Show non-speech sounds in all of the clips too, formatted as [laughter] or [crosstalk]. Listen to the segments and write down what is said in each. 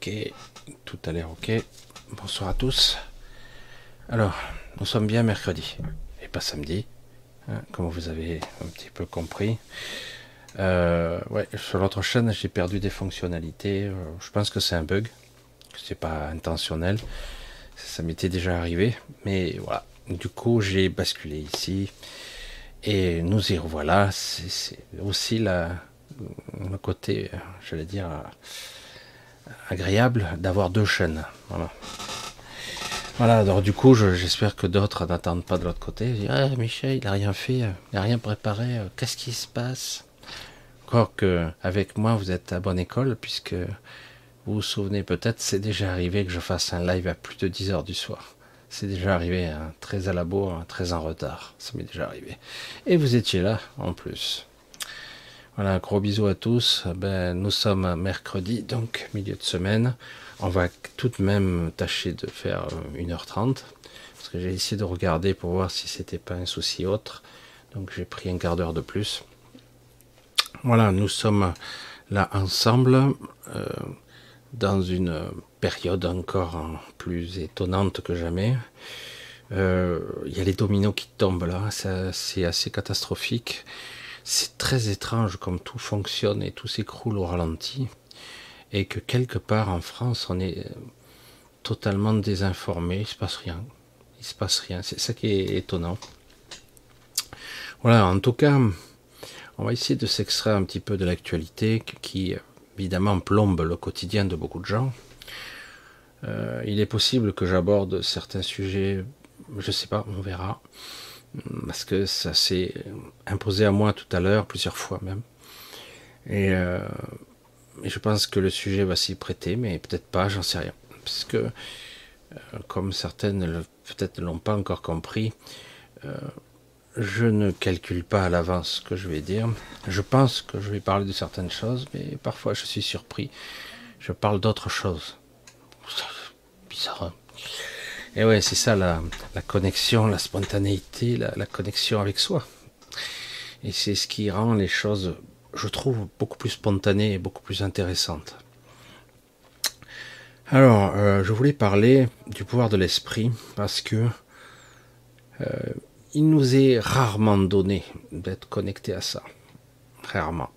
Ok. Tout a l'air ok. Bonsoir à tous. Alors, nous sommes bien mercredi et pas samedi, hein, comme vous avez un petit peu compris. Euh, ouais, sur l'autre chaîne, j'ai perdu des fonctionnalités. Euh, je pense que c'est un bug, c'est pas intentionnel. Ça m'était déjà arrivé, mais voilà. Du coup, j'ai basculé ici et nous y revoilà. C'est aussi la, le côté, j'allais dire, agréable d'avoir deux chaînes. Voilà. Voilà, alors du coup, j'espère que d'autres n'attendent pas de l'autre côté. ah, Michel, il n'a rien fait, il n'a rien préparé, qu'est-ce qui se passe? Encore que, avec moi, vous êtes à bonne école, puisque vous vous souvenez peut-être, c'est déjà arrivé que je fasse un live à plus de 10 heures du soir. C'est déjà arrivé, hein, très à la bourre, hein, très en retard. Ça m'est déjà arrivé. Et vous étiez là, en plus. Voilà, gros bisou à tous. Ben, nous sommes mercredi, donc milieu de semaine. On va tout de même tâcher de faire 1h30. Parce que j'ai essayé de regarder pour voir si c'était pas un souci autre. Donc j'ai pris un quart d'heure de plus. Voilà, nous sommes là ensemble euh, dans une période encore plus étonnante que jamais. Euh, il y a les dominos qui tombent là, c'est assez catastrophique. C'est très étrange comme tout fonctionne et tout s'écroule au ralenti et que quelque part en France, on est euh, totalement désinformé, il se passe rien. Il se passe rien. C'est ça qui est étonnant. Voilà, en tout cas, on va essayer de s'extraire un petit peu de l'actualité qui, évidemment, plombe le quotidien de beaucoup de gens. Euh, il est possible que j'aborde certains sujets, je sais pas, on verra, parce que ça s'est imposé à moi tout à l'heure, plusieurs fois même. Et euh, je pense que le sujet va s'y prêter, mais peut-être pas, j'en sais rien. Parce que, euh, comme certaines peut-être ne l'ont pas encore compris, euh, je ne calcule pas à l'avance ce que je vais dire. Je pense que je vais parler de certaines choses, mais parfois je suis surpris. Je parle d'autres choses. Bizarre. Hein Et ouais, c'est ça la, connexion, la spontanéité, la connexion avec soi. Et c'est ce qui rend les choses je trouve, beaucoup plus spontanée et beaucoup plus intéressante. Alors, euh, je voulais parler du pouvoir de l'esprit parce que euh, il nous est rarement donné d'être connecté à ça. Rarement.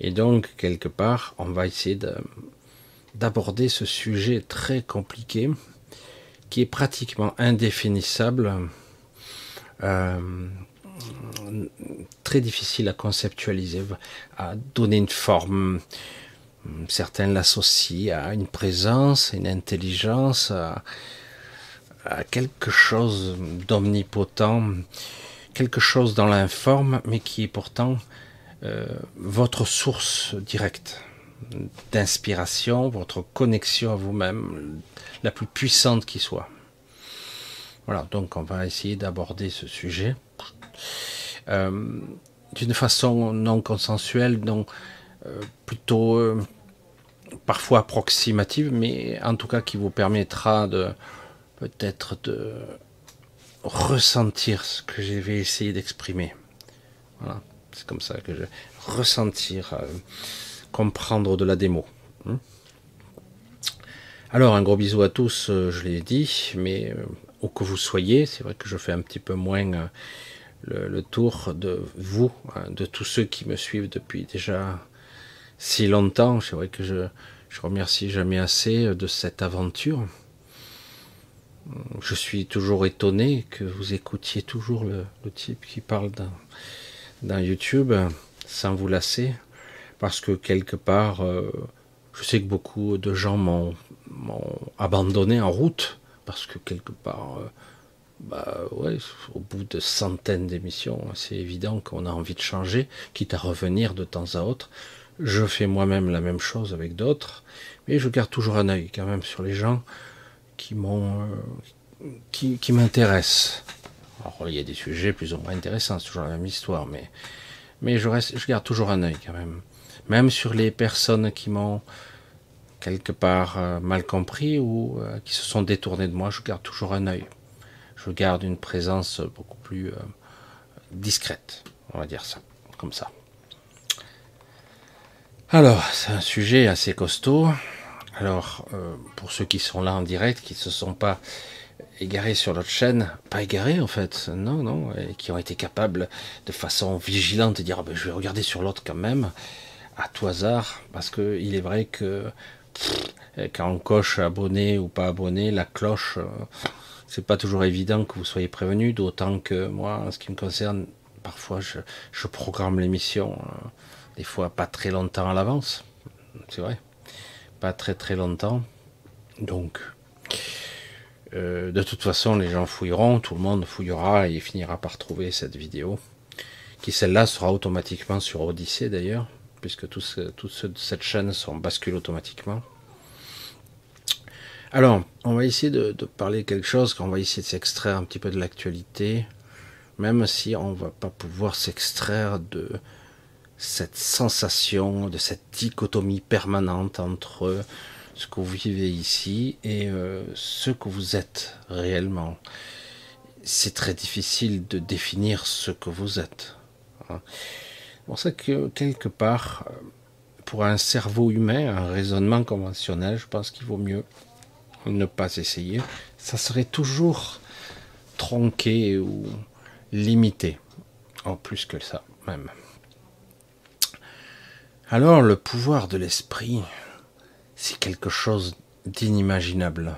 Et donc, quelque part, on va essayer d'aborder ce sujet très compliqué qui est pratiquement indéfinissable. Euh, très difficile à conceptualiser, à donner une forme. Certains l'associent à une présence, une intelligence, à, quelque chose d'omnipotent, quelque chose dans l'informe, mais qui est pourtant euh, votre source directe d'inspiration, votre connexion à vous-même, la plus puissante qui soit. Voilà, donc on va essayer d'aborder ce sujet. Euh, d'une façon non consensuelle, donc euh, plutôt euh, parfois approximative, mais en tout cas qui vous permettra de peut-être de ressentir ce que je vais essayer d'exprimer. Voilà, c'est comme ça que je ressentir, comprendre de la démo. Hmm. Alors un gros bisou à tous, je l'ai dit, mais où que vous soyez, c'est vrai que je fais un petit peu moins le, tour de vous, hein, de tous ceux qui me suivent depuis déjà si longtemps. C'est vrai que je, je remercie jamais assez de cette aventure. Je suis toujours étonné que vous écoutiez toujours le, type qui parle dans, YouTube sans vous lasser, parce que quelque part, euh, je sais que beaucoup de gens m'ont abandonné en route, parce que quelque part, euh, bah ouais, au bout de centaines d'émissions, c'est évident qu'on a envie de changer, quitte à revenir de temps à autre. Je fais moi-même la même chose avec d'autres, mais je garde toujours un œil quand même sur les gens qui m'ont, euh, qui, m'intéressent. Alors il y a des sujets plus ou moins intéressants, c'est toujours la même histoire, mais mais je reste, je garde toujours un œil quand même, même sur les personnes qui m'ont quelque part euh, mal compris ou euh, qui se sont détournées de moi, je garde toujours un œil je garde une présence beaucoup plus euh, discrète, on va dire ça, comme ça. Alors, c'est un sujet assez costaud. Alors, pour ceux qui sont là en direct, qui ne se sont pas égarés sur notre chaîne, pas égarés en fait, non, non, et qui ont été capables de façon vigilante de dire ah ben, je vais regarder sur l'autre quand même, à tout hasard, parce qu'il est vrai que quand on coche abonné ou pas abonné, la cloche, euh, c'est pas toujours évident que vous soyez prévenu, d'autant que moi, en ce qui me concerne, parfois je, programme l'émission, euh, des fois pas très longtemps à l'avance, c'est vrai, pas très très longtemps, donc euh, de toute façon les gens fouilleront, tout le monde fouillera et finira par trouver cette vidéo, qui celle-là sera automatiquement sur Odyssée d'ailleurs, puisque tous, ceux de cette chaîne sont basculés automatiquement. Alors, on va essayer de, parler quelque chose, qu'on va essayer de s'extraire un petit peu de l'actualité, même si on va pas pouvoir s'extraire de cette sensation, de cette dichotomie permanente entre ce que vous vivez ici et euh, ce que vous êtes réellement. C'est très difficile de définir ce que vous êtes. Hein. C'est pour ça que quelque part, pour un cerveau humain, un raisonnement conventionnel, je pense qu'il vaut mieux ne pas essayer, ça serait toujours tronqué ou limité, en plus que ça même. Alors le pouvoir de l'esprit, c'est quelque chose d'inimaginable.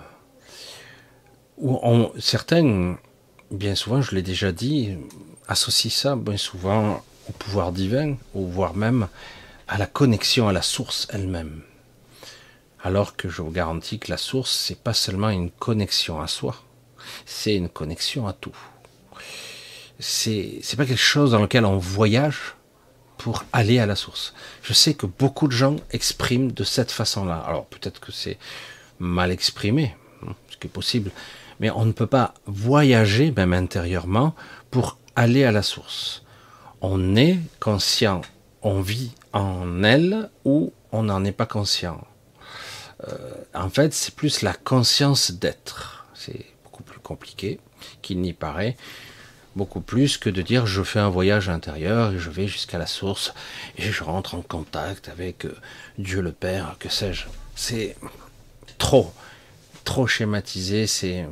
Certains, bien souvent, je l'ai déjà dit, associent ça bien souvent au pouvoir divin, ou voire même à la connexion à la source elle-même alors que je vous garantis que la source, c'est pas seulement une connexion à soi, c'est une connexion à tout. C'est, c'est pas quelque chose dans lequel on voyage pour aller à la source. Je sais que beaucoup de gens expriment de cette façon-là. Alors peut-être que c'est mal exprimé, ce qui est possible, mais on ne peut pas voyager, même intérieurement, pour aller à la source. On est conscient, on vit en elle ou on n'en est pas conscient. Euh, en fait, c'est plus la conscience d'être. C'est beaucoup plus compliqué qu'il n'y paraît. Beaucoup plus que de dire je fais un voyage intérieur et je vais jusqu'à la source et je rentre en contact avec euh, Dieu le Père, que sais-je. C'est trop, trop schématisé. C'est,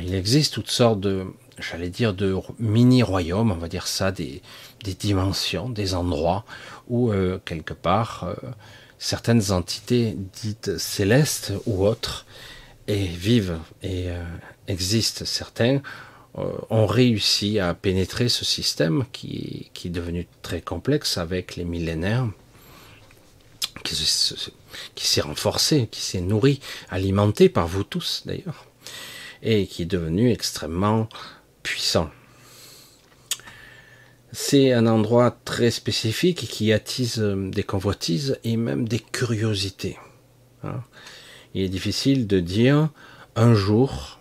il existe toutes sortes de, j'allais dire, de mini-royaumes, on va dire ça, des, dimensions, des endroits où, euh, quelque part, certaines entités dites célestes ou autres et vivent et euh, existent. Certains euh, ont réussi à pénétrer ce système qui, qui, est devenu très complexe avec les millénaires, qui, qui s'est renforcé, qui s'est nourri, alimenté par vous tous d'ailleurs, et qui est devenu extrêmement C'est un endroit très spécifique qui attise euh, des convoitises et même des curiosités. Hein. Il est difficile de dire un jour,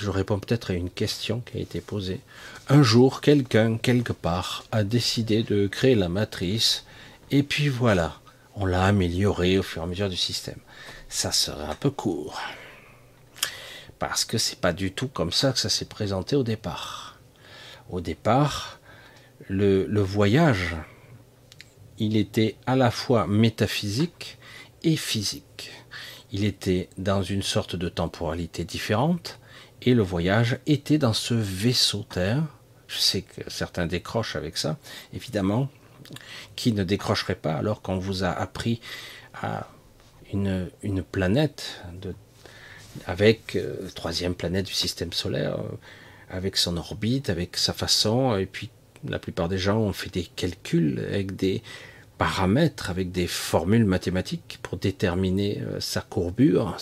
je réponds peut-être à une question qui a été posée, un jour quelqu'un quelque part a décidé de créer la matrice et puis voilà, on l'a améliorée au fur et à mesure du système. Ça serait un peu court. Parce que c'est pas du tout comme ça que ça s'est présenté au départ. Au départ, le, voyage, il était à la fois métaphysique et physique. Il était dans une sorte de temporalité différente et le voyage était dans ce vaisseau Terre. Je sais que certains décrochent avec ça, évidemment. Qui ne décrocherait pas alors qu'on vous a appris à une, planète avec euh, troisième planète du système solaire, euh, avec son orbite, avec sa façon, et puis la plupart des gens ont fait des calculs avec des paramètres, avec des formules mathématiques pour déterminer euh, sa courbure,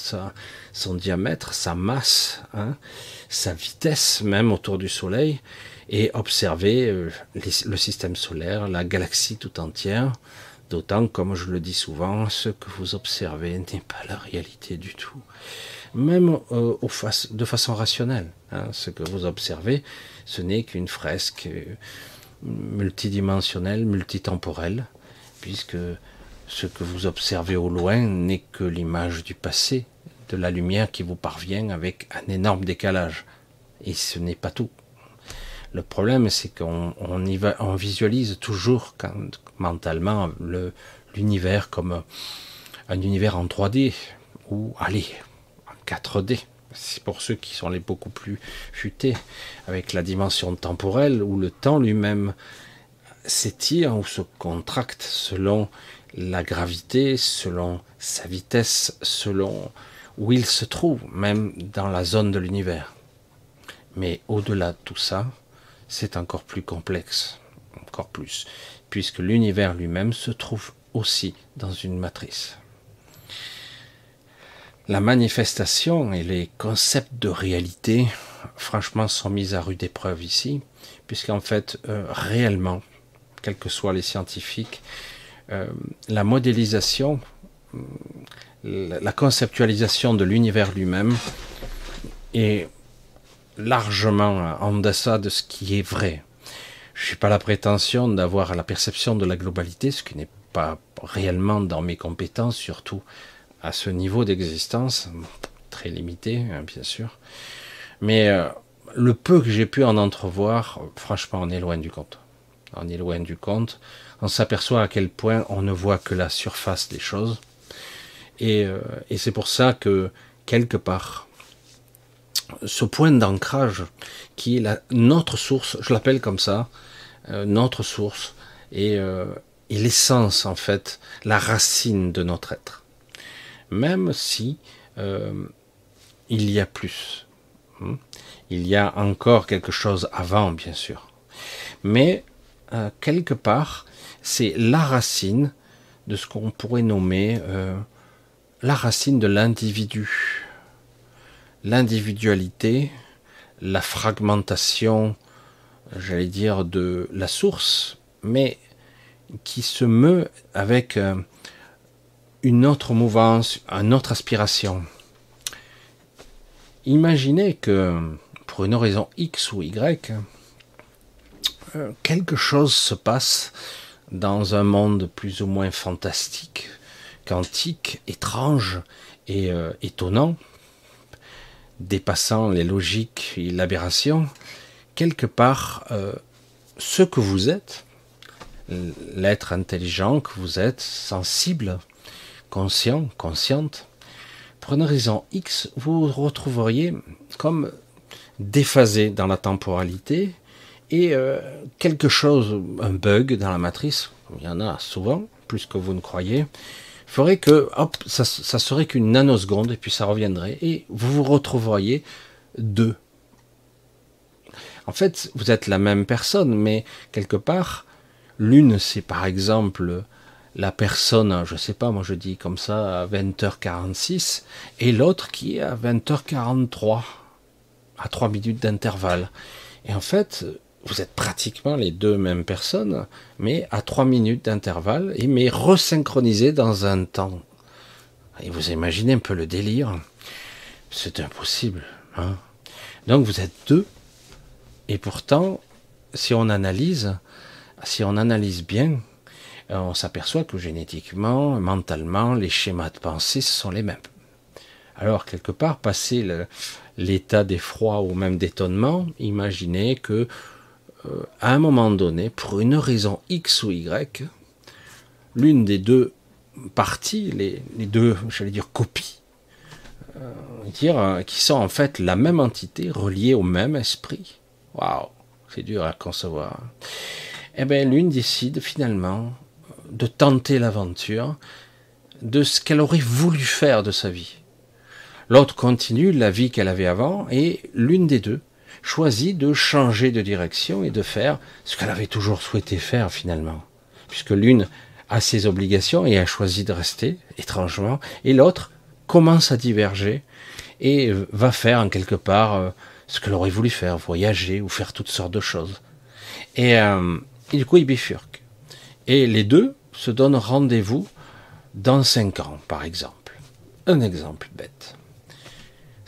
son diamètre, sa masse, hein, sa vitesse même autour du Soleil, et observer euh, le système solaire, la galaxie tout entière. D'autant, comme je le dis souvent, ce que vous observez n'est pas la réalité du tout. Même euh, de façon rationnelle. Hein, ce que vous observez, ce n'est qu'une fresque euh, multidimensionnelle, multitemporelle, puisque ce que vous observez au loin n'est que l'image du passé, de la lumière qui vous parvient avec un énorme décalage. Et ce n'est pas tout. Le problème, c'est qu'on on visualise toujours mentalement l'univers comme un univers en 3D ou, allez, en 4D. C'est pour ceux qui sont les beaucoup plus futés, avec la dimension temporelle où le temps lui-même s'étire ou se contracte selon la gravité, selon sa vitesse, selon où il se trouve, même dans la zone de l'univers. Mais au-delà de tout ça, c'est encore plus complexe, encore plus, puisque l'univers lui-même se trouve aussi dans une matrice. La manifestation et les concepts de réalité, franchement, sont mis à rude épreuve ici, puisqu'en fait, euh, réellement, quels que soient les scientifiques, euh, la modélisation, la conceptualisation de l'univers lui-même est largement en deçà de ce qui est vrai. Je n'ai pas la prétention d'avoir la perception de la globalité, ce qui n'est pas réellement dans mes compétences, surtout à ce niveau d'existence, très limité, hein, bien sûr. Mais euh, le peu que j'ai pu en entrevoir, franchement, on est loin du compte. On est loin du compte. On s'aperçoit à quel point on ne voit que la surface des choses. Et, euh, et c'est pour ça que, quelque part, ce point d'ancrage qui est la, notre source, je l'appelle comme ça, euh, notre source, et, euh, et l'essence en fait, la racine de notre être. Même si euh, il y a plus, hein. il y a encore quelque chose avant, bien sûr, mais quelque part, c'est la racine de ce qu'on pourrait nommer la racine de l'individu l'individualité, la fragmentation, j'allais dire, de la source, mais qui se meut avec euh, une autre mouvance, une autre aspiration. Imaginez que, pour une raison X ou Y, euh, quelque chose se passe dans un monde plus ou moins fantastique, quantique, étrange et euh, étonnant, dépassant les logiques et l'aberration, quelque part, euh, ce que vous êtes, l'être intelligent que vous êtes, sensible, conscient, consciente, pour une raison X, vous retrouveriez comme déphasé dans la temporalité et euh, quelque chose, un bug dans la matrice, il y en a souvent, plus que vous ne croyez, ferait que hop, ça, ça serait qu'une nanoseconde et puis ça reviendrait et vous vous retrouveriez deux. En fait, vous êtes la même personne, mais quelque part, l'une c'est par exemple la personne, je sais pas, moi je dis comme ça à 20h46, et l'autre qui est à 20h43, à 3 minutes d'intervalle. Et en fait, vous êtes pratiquement les deux mêmes personnes, mais à trois minutes d'intervalle, mais resynchronisés dans un temps. Et vous imaginez un peu le délire. C'est impossible. Hein Donc vous êtes deux, et pourtant, si on analyse, si on analyse bien, on s'aperçoit que génétiquement, mentalement, les schémas de pensée sont les mêmes. Alors, quelque part, passer l'état d'effroi ou même d'étonnement, imaginez que euh, à un moment donné, pour une raison X ou Y, l'une des deux parties, les, deux, j'allais dire, copies, euh, dire, euh, qui sont en fait la même entité reliée au même esprit. Waouh, c'est dur à concevoir. Eh bien, l'une décide finalement de tenter l'aventure de ce qu'elle aurait voulu faire de sa vie. L'autre continue la vie qu'elle avait avant et l'une des deux choisit de changer de direction et de faire ce qu'elle avait toujours souhaité faire finalement. Puisque l'une a ses obligations et a choisi de rester, étrangement, et l'autre commence à diverger et va faire en quelque part euh, ce qu'elle aurait voulu faire, voyager ou faire toutes sortes de choses. Et, euh, et du coup, ils bifurquent. Et les deux se donnent rendez-vous dans cinq ans, par exemple. Un exemple bête.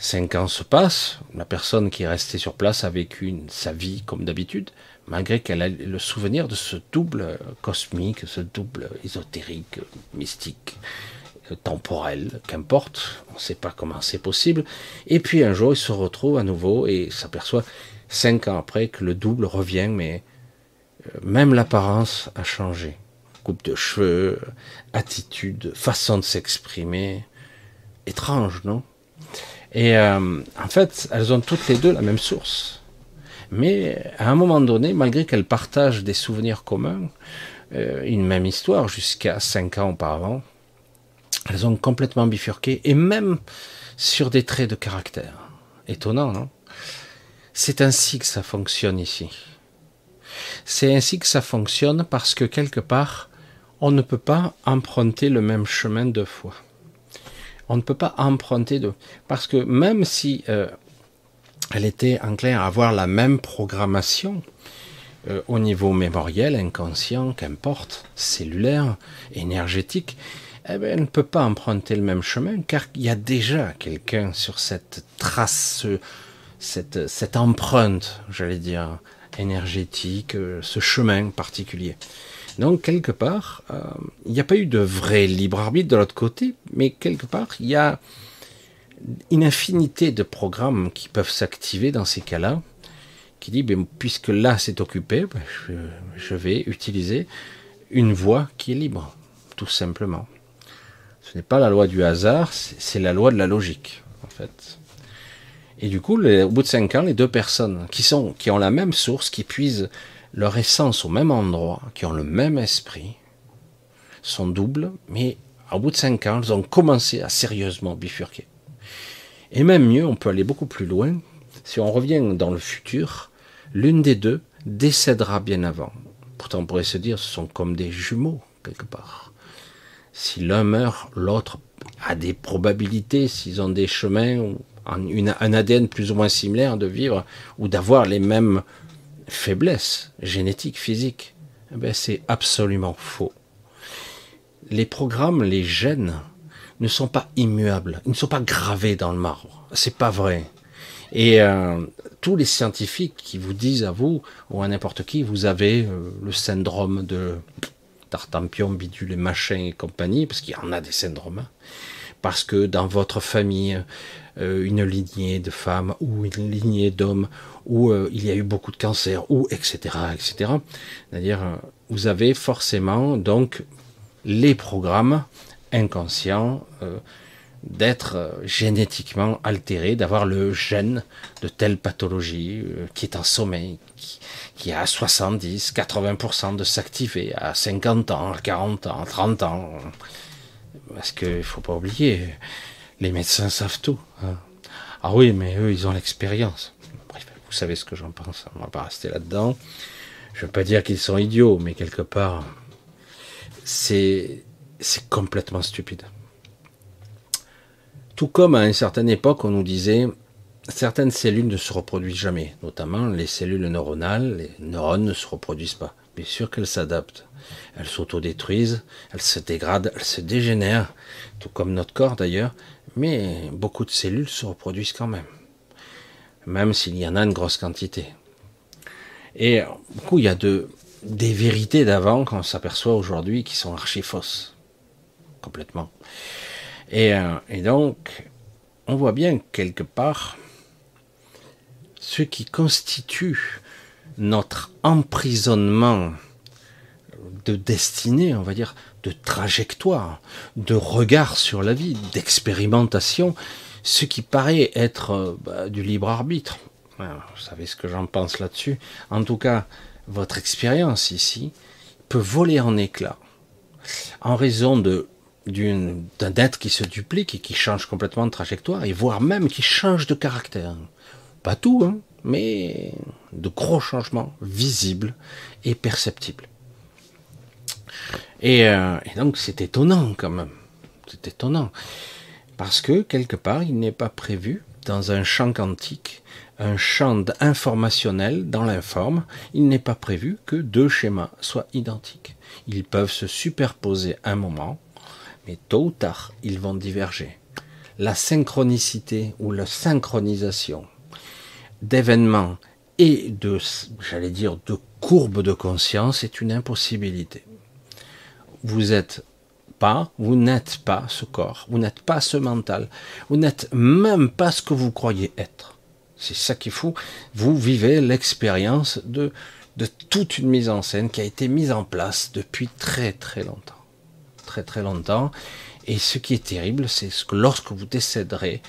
Cinq ans se passent, la personne qui est restée sur place a vécu sa vie comme d'habitude, malgré qu'elle a le souvenir de ce double cosmique, ce double ésotérique, mystique, temporel, qu'importe, on ne sait pas comment c'est possible. Et puis un jour, il se retrouve à nouveau et s'aperçoit cinq ans après que le double revient, mais euh, même l'apparence a changé. Coupe de cheveux, attitude, façon de s'exprimer. Étrange, non? Et euh, en fait, elles ont toutes les deux la même source. Mais à un moment donné, malgré qu'elles partagent des souvenirs communs, euh, une même histoire jusqu'à cinq ans auparavant, elles ont complètement bifurqué, et même sur des traits de caractère. Étonnant, non? C'est ainsi que ça fonctionne ici. C'est ainsi que ça fonctionne parce que quelque part, on ne peut pas emprunter le même chemin deux fois. On ne peut pas emprunter deux. Parce que même si euh, elle était en clair à avoir la même programmation, euh, au niveau mémoriel, inconscient, qu'importe, cellulaire, énergétique, eh bien, elle ne peut pas emprunter le même chemin car il y a déjà quelqu'un sur cette trace, cette, cette empreinte, j'allais dire, énergétique, euh, ce chemin particulier. Donc quelque part, euh, il n'y a pas eu de vrai libre arbitre de l'autre côté, mais quelque part, il y a une infinité de programmes qui peuvent s'activer dans ces cas-là, qui dit, ben, puisque là c'est occupé, ben, je, vais utiliser une voie qui est libre, tout simplement. Ce n'est pas la loi du hasard, c'est la loi de la logique, en fait. Et du coup, au bout de cinq ans, les deux personnes qui sont, qui ont la même source, qui puisent leur essence au même endroit, qui ont le même esprit, sont doubles, mais au bout de cinq ans, elles ont commencé à sérieusement bifurquer. Et même mieux, on peut aller beaucoup plus loin. Si on revient dans le futur, l'une des deux décédera bien avant. Pourtant, on pourrait se dire, ce sont comme des jumeaux, quelque part. Si l'un meurt, l'autre a des probabilités, s'ils ont des chemins, un ADN plus ou moins similaire de vivre, ou d'avoir les mêmes faiblesses génétiques, physiques. Eh ben, c'est absolument faux. Les programmes, les gènes, ne sont pas immuables, ils ne sont pas gravés dans le marbre. C'est pas vrai. Et euh, tous les scientifiques qui vous disent à vous ou à n'importe qui, vous avez euh, le syndrome de Tartampion, bidule et machin et compagnie, parce qu'il y en a des syndromes, hein. parce que dans votre famille, euh, une lignée de femmes ou une lignée d'hommes, où il y a eu beaucoup de cancers, ou etc., etc. C'est-à-dire, vous avez forcément donc les programmes inconscients d'être euh, génétiquement altéré, d'avoir le gène de telle pathologie euh, qui est en sommeil, qui, a 70, 80% de s'activer à 50 ans, 40 ans, 30 ans. Parce qu'il faut pas oublier, les médecins savent tout. Hein. Ah oui, mais eux, ils ont l'expérience. Vous savez ce que j'en pense, on va pas rester là-dedans. Je veux pas dire qu'ils sont idiots, mais quelque part, c'est complètement stupide. Tout comme à une certaine époque, on nous disait certaines cellules ne se reproduisent jamais, notamment les cellules neuronales, les neurones ne se reproduisent pas. Bien sûr qu'elles s'adaptent. Elles s'autodétruisent, elles se dégradent, elles se dégénèrent, tout comme notre corps d'ailleurs, mais beaucoup de cellules se reproduisent quand même, même s'il y en a une grosse quantité. Et beaucoup, il y a de, des vérités d'avant qu'on s'aperçoit aujourd'hui qui sont archi fausses, complètement. Euh, et, donc, on voit bien quelque part ce qui constitue notre emprisonnement de destinée, on va dire, de trajectoire, de regard sur la vie, d'expérimentation, ce qui paraît être euh, bah, du libre arbitre. vous savez ce que j'en pense là-dessus. En tout cas, votre expérience ici peut voler en éclats en raison d'un être qui se duplique et qui change complètement de trajectoire, et voire même qui change de caractère. Pas tout, hein, mais de gros changements visibles et perceptibles. Et, euh, et donc c'est étonnant quand même. C'est étonnant. Parce que quelque part, il n'est pas prévu dans un champ quantique, un champ informationnel dans l'informe, il n'est pas prévu que deux schémas soient identiques. Ils peuvent se superposer un moment, mais tôt ou tard, ils vont diverger. La synchronicité ou la synchronisation d'événements et de, j'allais dire, de courbes de conscience est une impossibilité. Vous êtes pas, vous n'êtes pas ce corps, vous n'êtes pas ce mental, vous n'êtes même pas ce que vous croyez être. C'est ça qui est fou. Vous vivez l'expérience de, de toute une mise en scène qui a été mise en place depuis très très longtemps. Très très longtemps. Et ce qui est terrible, c'est que lorsque vous décéderez,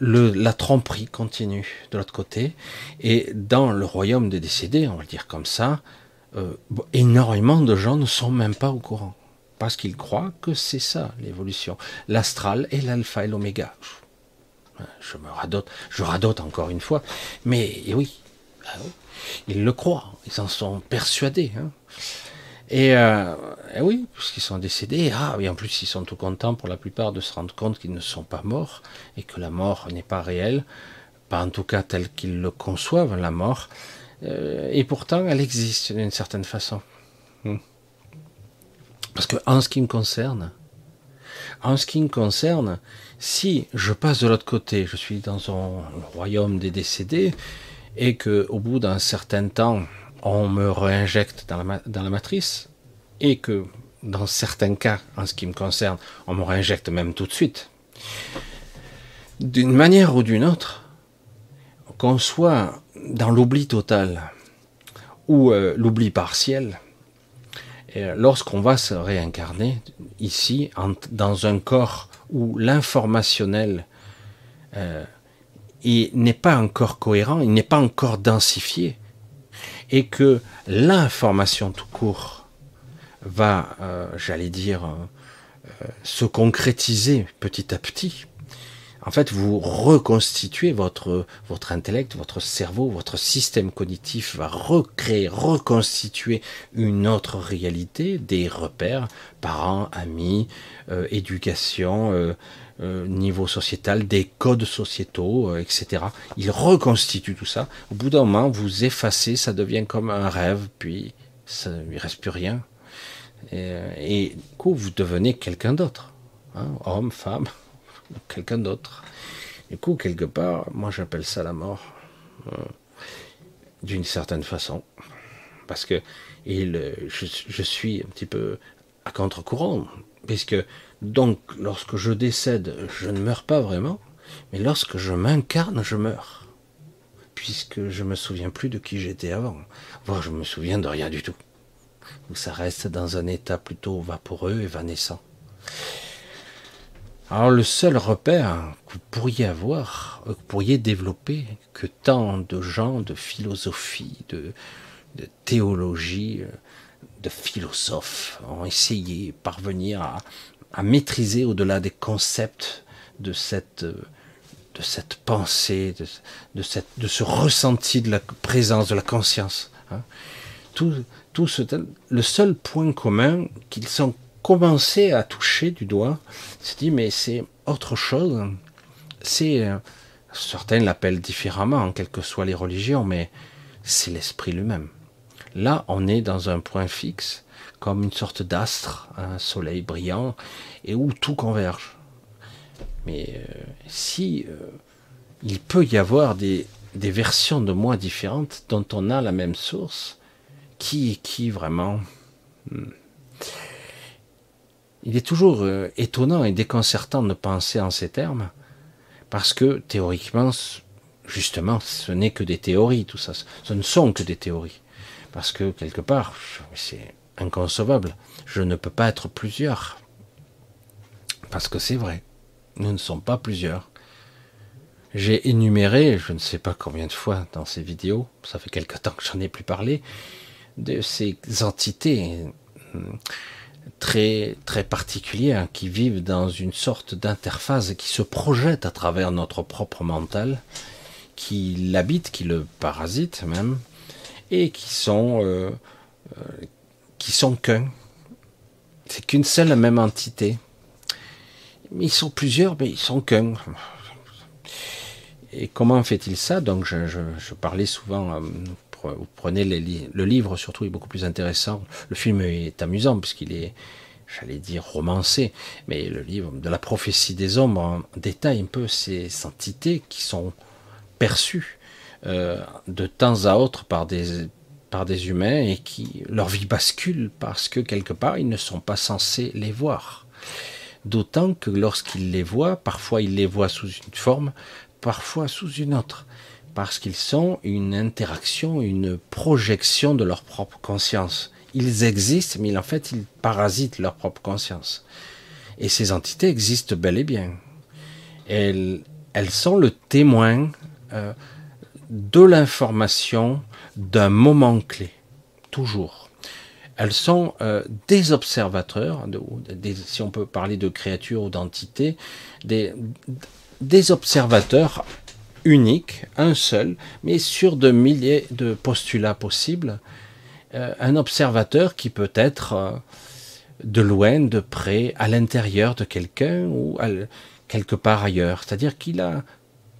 la tromperie continue de l'autre côté. Et dans le royaume des décédés, on va le dire comme ça, euh, énormément de gens ne sont même pas au courant. Parce qu'ils croient que c'est ça l'évolution. L'astral est l'alpha et l'oméga. Je me radote, je radote encore une fois. Mais oui, ah ils le croient, ils en sont persuadés. Hein. Et, euh, oui, puisqu'ils sont décédés, ah, et en plus ils sont tout contents pour la plupart de se rendre compte qu'ils ne sont pas morts et que la mort n'est pas réelle, pas en tout cas telle qu'ils le conçoivent, la mort. Euh, et pourtant, elle existe d'une certaine façon. Parce que en ce qui me concerne, en ce qui me concerne, si je passe de l'autre côté, je suis dans un royaume des décédés, et que au bout d'un certain temps, on me réinjecte dans la, matrice, et que dans certains cas, en ce qui me concerne, on me réinjecte même tout de suite. D'une manière ou d'une autre, qu'on soit dans l'oubli total ou euh, l'oubli partiel, lorsqu'on va se réincarner ici, dans un corps où l'informationnel euh, n'est pas encore cohérent, il n'est pas encore densifié, et que l'information tout court va, euh, j'allais dire, euh, se concrétiser petit à petit, en fait, vous reconstituez votre, votre intellect, votre cerveau, votre système cognitif va recréer, reconstituer une autre réalité, des repères, parents, amis, euh, éducation, euh, euh, niveau sociétal, des codes sociétaux, etc. Il reconstitue tout ça. Au bout d'un moment, vous effacez, ça devient comme un rêve, puis ça, il reste plus rien. Et, et du coup, vous devenez quelqu'un d'autre, hein, homme, femme quelqu'un d'autre. Du coup, quelque part, moi j'appelle ça la mort, euh, d'une certaine façon. Parce que il, je, suis un petit peu à contre-courant, puisque donc lorsque je décède, je ne meurs pas vraiment, mais lorsque je m'incarne, je meurs. Puisque je me souviens plus de qui j'étais avant, voire je me souviens de rien du tout. Ou ça reste dans un état plutôt vaporeux, évanescent. Alors le seul repère que vous pourriez avoir, que vous pourriez développer, que tant de gens de philosophie, de, théologie, de philosophes ont essayé de parvenir à, maîtriser au-delà des concepts de cette, cette pensée, de ce ressenti de la présence, de la conscience. Hein. Tout, tout ce, le seul point commun qu'ils sont commencé à toucher du doigt, se dit mais c'est autre chose. C'est euh, certains l'appellent différemment, quelles que soient les religions, mais c'est l'esprit lui-même. Là, on est dans un point fixe, comme une sorte d'astre, un soleil brillant, et où tout converge. Mais euh, si euh, il peut y avoir des, des versions de moi différentes dont on a la même source, qui est qui vraiment hmm il est toujours euh, étonnant et déconcertant de penser en ces termes, parce que théoriquement, justement, ce n'est que des théories, tout ça. Ce ne sont que des théories. Parce que quelque part, c'est inconcevable. Je ne peux pas être plusieurs. Parce que c'est vrai. Nous ne sommes pas plusieurs. J'ai énuméré, je ne sais pas combien de fois dans ces vidéos, ça fait quelque temps que j'en ai plus parlé, de ces entités très très particuliers hein, qui vivent dans une sorte d'interface qui se projette à travers notre propre mental, qui l'habite, qui le parasite même, et qui sont euh, euh, qui sont qu'un. C'est qu'une seule même entité. Ils sont plusieurs, mais ils sont qu'un. Et comment fait-il ça? Donc je, parlais souvent euh, vous prenez le livre surtout est beaucoup plus intéressant. Le film est amusant puisqu'il est, j'allais dire romancé, mais le livre de la prophétie des ombres détaille un peu ces entités qui sont perçues euh, de temps à autre par des par des humains et qui leur vie bascule parce que quelque part ils ne sont pas censés les voir. D'autant que lorsqu'ils les voient, parfois ils les voient sous une forme, parfois sous une autre parce qu'ils sont une interaction, une projection de leur propre conscience. Ils existent, mais en fait, ils parasitent leur propre conscience. Et ces entités existent bel et bien. Elles, sont le témoin euh, de l'information d'un moment clé, toujours. Elles sont euh, des observateurs, si on peut parler de créatures ou d'entités, des observateurs uniques, un seul, mais sur de milliers de postulats possibles. Euh, un observateur qui peut être de loin, de près, à l'intérieur de quelqu'un ou quelque part ailleurs. C'est-à-dire qu'il a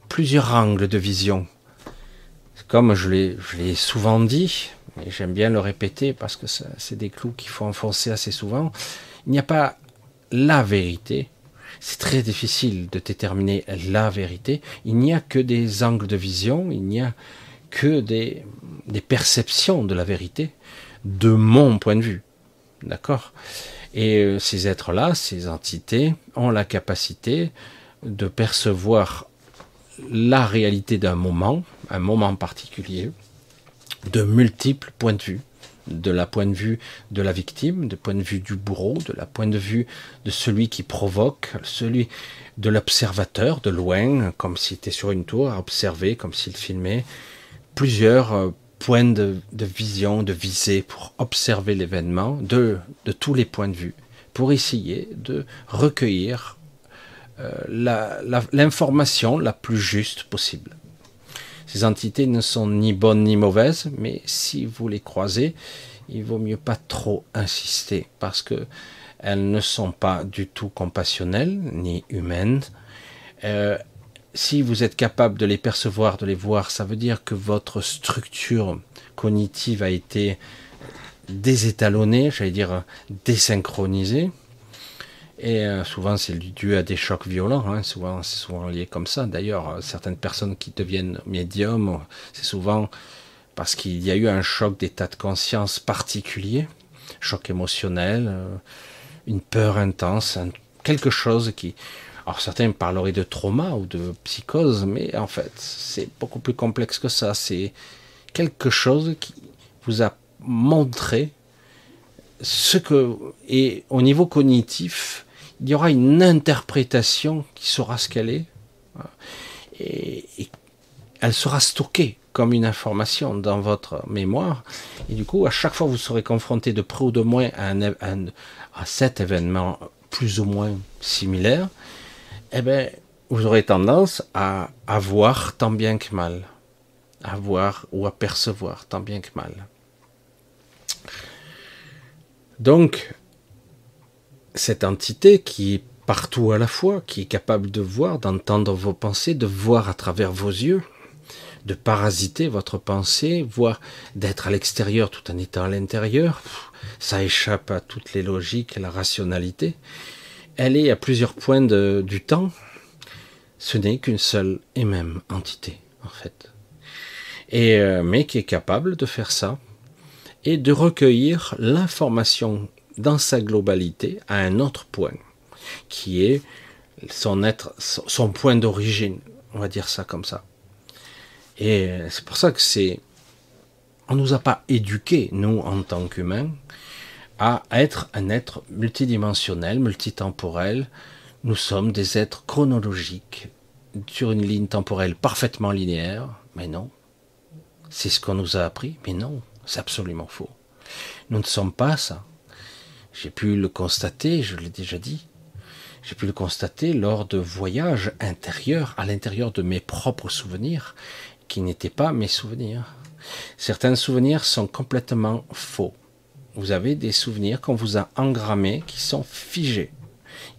plusieurs angles de vision. Comme je l'ai souvent dit, et j'aime bien le répéter parce que c'est des clous qu'il faut enfoncer assez souvent, il n'y a pas la vérité. C'est très difficile de déterminer la vérité. Il n'y a que des angles de vision, il n'y a que des, perceptions de la vérité de mon point de vue. D'accord? Et euh, ces êtres-là, ces entités, ont la capacité de percevoir la réalité d'un moment, un moment particulier, de multiples points de vue, de la point de vue de la victime, du point de vue du bourreau, de la point de vue de celui qui provoque, celui de l'observateur de loin, comme s'il était sur une tour à observer, comme s'il filmait, plusieurs euh, points de, vision, de visée pour observer l'événement de, tous les points de vue, pour essayer de recueillir euh, l'information la, plus juste possible. Entités ne sont ni bonnes ni mauvaises, mais si vous les croisez, il vaut mieux pas trop insister parce que elles ne sont pas du tout compassionnelles ni humaines. Euh, si vous êtes capable de les percevoir, de les voir, ça veut dire que votre structure cognitive a été désétalonnée, j'allais dire désynchronisée. Et euh, souvent, c'est dû à des chocs violents. Hein. Souvent, c'est souvent lié comme ça. D'ailleurs, euh, certaines personnes qui deviennent médiums, c'est souvent parce qu'il y a eu un choc d'état de conscience particulier, choc émotionnel, euh, une peur intense, quelque chose qui, alors certains parleraient de trauma ou de psychose, mais en fait c'est beaucoup plus complexe que ça. C'est quelque chose qui vous a montré ce que... Et au niveau cognitif, il y aura une interprétation qui saura ce qu'elle est. Et, elle sera stockée comme une information dans votre mémoire. Et du coup, à chaque fois, vous serez confronté de près ou de moins à, cet événement plus ou moins similaire, eh bien, vous aurez tendance à, voir tant bien que mal. À voir ou à percevoir tant bien que mal. Donc, cette entité qui est partout à la fois, qui est capable de voir, d'entendre vos pensées, de voir à travers vos yeux, de parasiter votre pensée, voire d'être à l'extérieur tout en étant à l'intérieur, ça échappe à toutes les logiques et la rationalité elle est à plusieurs points du temps. Ce n'est qu'une seule et même entité, en fait. Euh, mais qui est capable de faire ça et de recueillir l'information dans sa globalité à un autre point, qui est son être, son point d'origine, on va dire ça comme ça. Et c'est pour ça que c'est, on nous a pas éduqués, nous, en tant qu'humains, à être un être multidimensionnel, multitemporel. Nous sommes des êtres chronologiques sur une ligne temporelle parfaitement linéaire, mais non. C'est ce qu'on nous a appris, mais non, c'est absolument faux. Nous ne sommes pas ça. J'ai pu le constater, je l'ai déjà dit. J'ai pu le constater lors de voyages intérieurs à l'intérieur de mes propres souvenirs, qui n'étaient pas mes souvenirs. Certains souvenirs sont complètement faux vous avez des souvenirs qu'on vous a engrammés qui sont figés.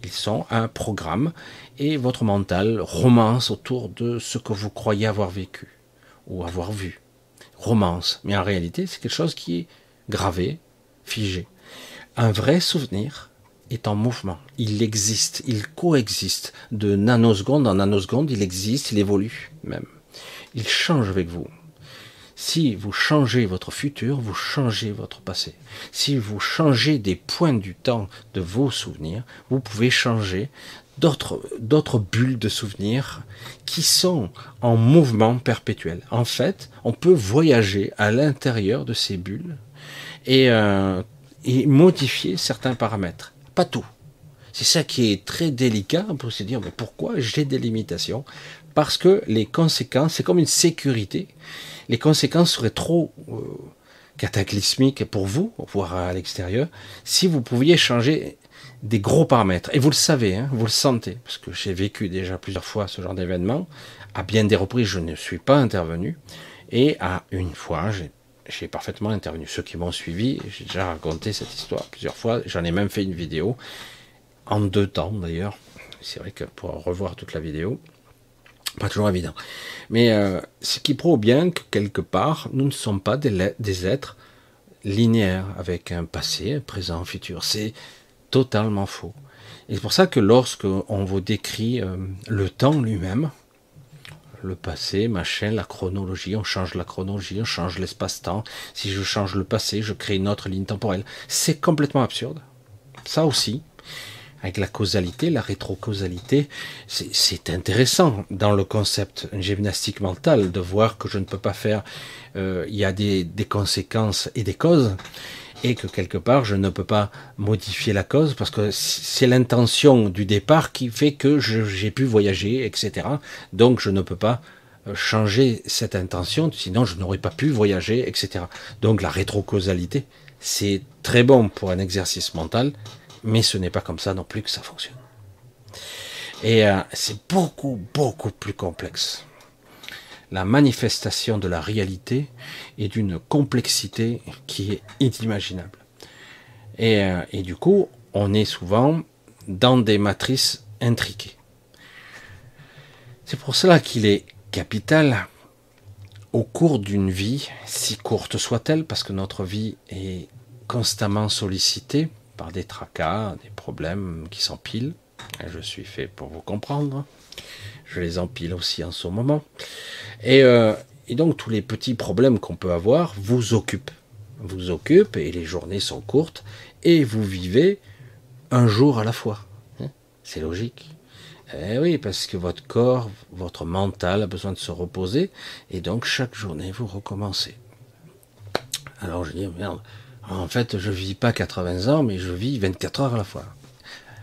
Ils sont un programme et votre mental romance autour de ce que vous croyez avoir vécu ou avoir vu. Romance. Mais en réalité, c'est quelque chose qui est gravé, figé. Un vrai souvenir est en mouvement. Il existe, il coexiste. De nanoseconde en nanoseconde, il existe, il évolue même. Il change avec vous. Si vous changez votre futur, vous changez votre passé. Si vous changez des points du temps de vos souvenirs, vous pouvez changer d'autres, d'autres bulles de souvenirs qui sont en mouvement perpétuel. En fait, on peut voyager à l'intérieur de ces bulles et, euh, et modifier certains paramètres. Pas tout. C'est ça qui est très délicat pour se dire mais pourquoi j'ai des limitations? Parce que les conséquences, c'est comme une sécurité. Les conséquences seraient trop euh, cataclysmiques pour vous, voire à l'extérieur, si vous pouviez changer des gros paramètres. Et vous le savez, hein, vous le sentez, parce que j'ai vécu déjà plusieurs fois ce genre d'événement. À bien des reprises, je ne suis pas intervenu. Et à une fois, j'ai parfaitement intervenu. Ceux qui m'ont suivi, j'ai déjà raconté cette histoire plusieurs fois. J'en ai même fait une vidéo, en deux temps d'ailleurs. C'est vrai que pour revoir toute la vidéo, pas toujours évident. Mais euh, ce qui prouve bien que quelque part, nous ne sommes pas des, des êtres linéaires avec un passé, un présent, un futur. C'est totalement faux. Et c'est pour ça que lorsque on vous décrit euh, le temps lui-même, le passé, machin, la chronologie, on change la chronologie, on change l'espace-temps. Si je change le passé, je crée une autre ligne temporelle. C'est complètement absurde. Ça aussi, avec la causalité, la rétrocausalité, c'est intéressant dans le concept gymnastique mentale de voir que je ne peux pas faire. Euh, il y a des conséquences et des causes et que quelque part je ne peux pas modifier la cause parce que c'est l'intention du départ qui fait que j'ai pu voyager, etc. Donc je ne peux pas euh, changer cette intention, sinon je n'aurais pas pu voyager, etc. Donc la rétrocausalité, c'est très bon pour un exercice mental, mais ce n'est pas comme ça non plus que ça fonctionne. Et euh, c'est beaucoup, beaucoup plus complexe la manifestation de la réalité est d'une complexité qui est inimaginable. Et, euh, et, du coup, on est souvent dans des matrices intriquées. C'est pour cela qu'il est capital, au cours d'une vie, si courte soit-elle, parce que notre vie est constamment sollicitée par des tracas, des problèmes qui s'empilent, je suis fait pour vous comprendre, je les empile aussi en ce moment. Euh, et, donc tous les petits problèmes qu'on peut avoir vous occupent. Vous occupent et les journées sont courtes et vous vivez un jour à la fois. Hein. C'est logique. Eh oui, parce que votre corps, votre mental a besoin de se reposer et donc chaque journée vous recommencez. Alors je dis merde, en fait je vis pas 80 ans mais je vis 24 heures à la fois.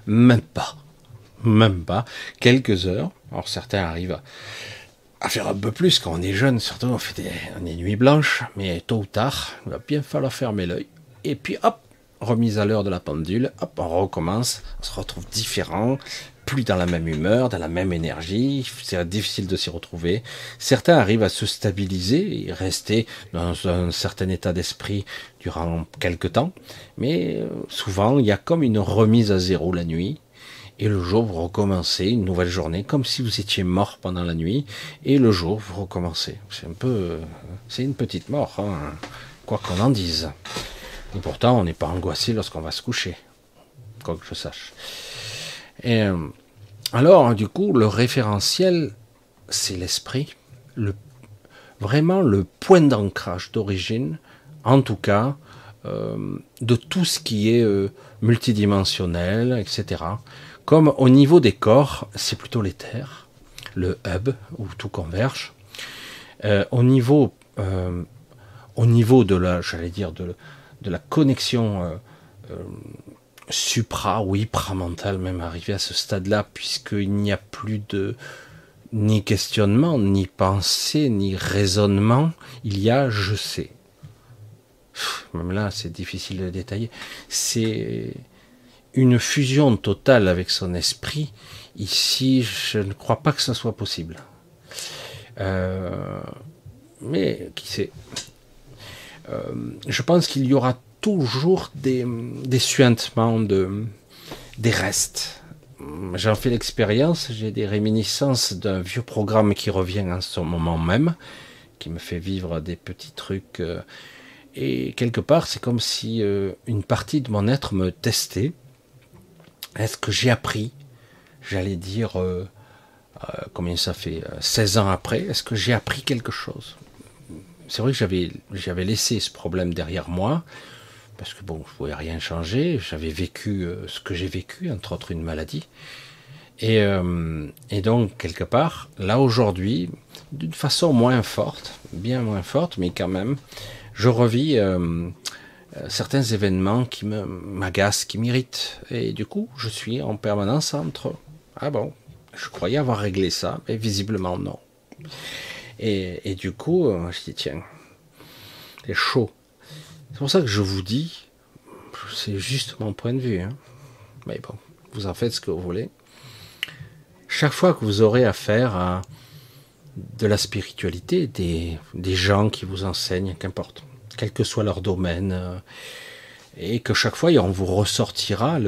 Même pas. Même pas. Quelques heures. Alors certains arrivent à, faire un peu plus quand on est jeune, surtout on fait des, nuits blanches, mais tôt ou tard, il va bien falloir fermer l'œil. Et puis hop, remise à l'heure de la pendule, hop, on recommence, on se retrouve différent, plus dans la même humeur, dans la même énergie, c'est difficile de s'y retrouver. Certains arrivent à se stabiliser et rester dans un certain état d'esprit durant quelques temps, mais euh, souvent il y a comme une remise à zéro la nuit, et le jour vous recommencez une nouvelle journée comme si vous étiez mort pendant la nuit et le jour vous recommencez. C'est un peu, c'est une petite mort, hein, quoi qu'on en dise. Et pourtant on n'est pas angoissé lorsqu'on va se coucher, quoi que je sache. Et euh, alors du coup le référentiel c'est l'esprit, le vraiment le point d'ancrage d'origine, en tout cas euh, de tout ce qui est euh, multidimensionnel, etc. Comme au niveau des corps, c'est plutôt l'éther, le hub, où tout converge. Euh, au niveau, euh, au niveau de la, j'allais dire, de, la connexion euh, supra ou hypramentale, même arrivé à ce stade-là, puisqu'il n'y a plus de ni questionnement, ni pensée, ni raisonnement, il y a je sais. Même là, c'est difficile de détailler. C'est une fusion totale avec son esprit, ici, je ne crois pas que ça soit possible. Euh, mais qui sait euh, Je pense qu'il y aura toujours des, suintements, de, des restes. J'en fais l'expérience, j'ai des réminiscences d'un vieux programme qui revient en ce moment même, qui me fait vivre des petits trucs. Euh, et quelque part, c'est comme si une partie de mon être me testait est-ce que j'ai appris, j'allais dire, euh, euh, combien ça fait, 16 euh, ans après, est-ce que j'ai appris quelque chose? C'est vrai que j'avais, laissé ce problème derrière moi, parce que bon, je ne pouvais rien changer. J'avais vécu ce que j'ai vécu, entre autres une maladie. Et, et donc, quelque part, là aujourd'hui, d'une façon moins forte, bien moins forte, mais quand même, je revis certains événements qui m'agacent, qui m'irritent. Et du coup, je suis en permanence entre Ah bon, je croyais avoir réglé ça, mais visiblement non. Et, du coup, je dis Tiens, c'est chaud. C'est pour ça que je vous dis, c'est juste mon point de vue. Hein. Mais bon, vous en faites ce que vous voulez. Chaque fois que vous aurez affaire à de la spiritualité, des gens qui vous enseignent, qu'importe, quel que soit leur domaine, euh, et que chaque fois on vous ressortira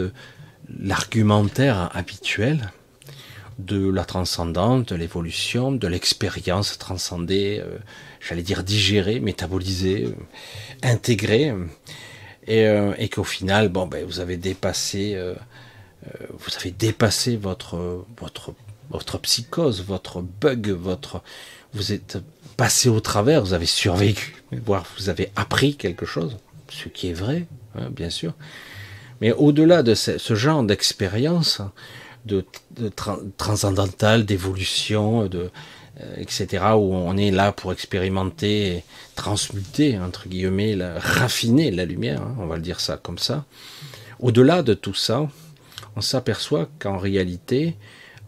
l'argumentaire habituel de la transcendante, de l'évolution, de l'expérience transcendée, euh, j'allais dire digérée, métabolisée, euh, intégrée, et, qu'au final, bon, ben, vous avez dépassé, vous avez dépassé votre psychose, votre bug, votre vous êtes passé au travers, vous avez survécu, voire vous avez appris quelque chose, ce qui est vrai, hein, bien sûr. Mais au-delà de ce, genre d'expérience, de, de transcendantal, d'évolution, de, euh, etc., où on est là pour expérimenter, transmuter, entre guillemets, raffiner la lumière, hein, on va le dire ça comme ça. Au-delà de tout ça, on s'aperçoit qu'en réalité,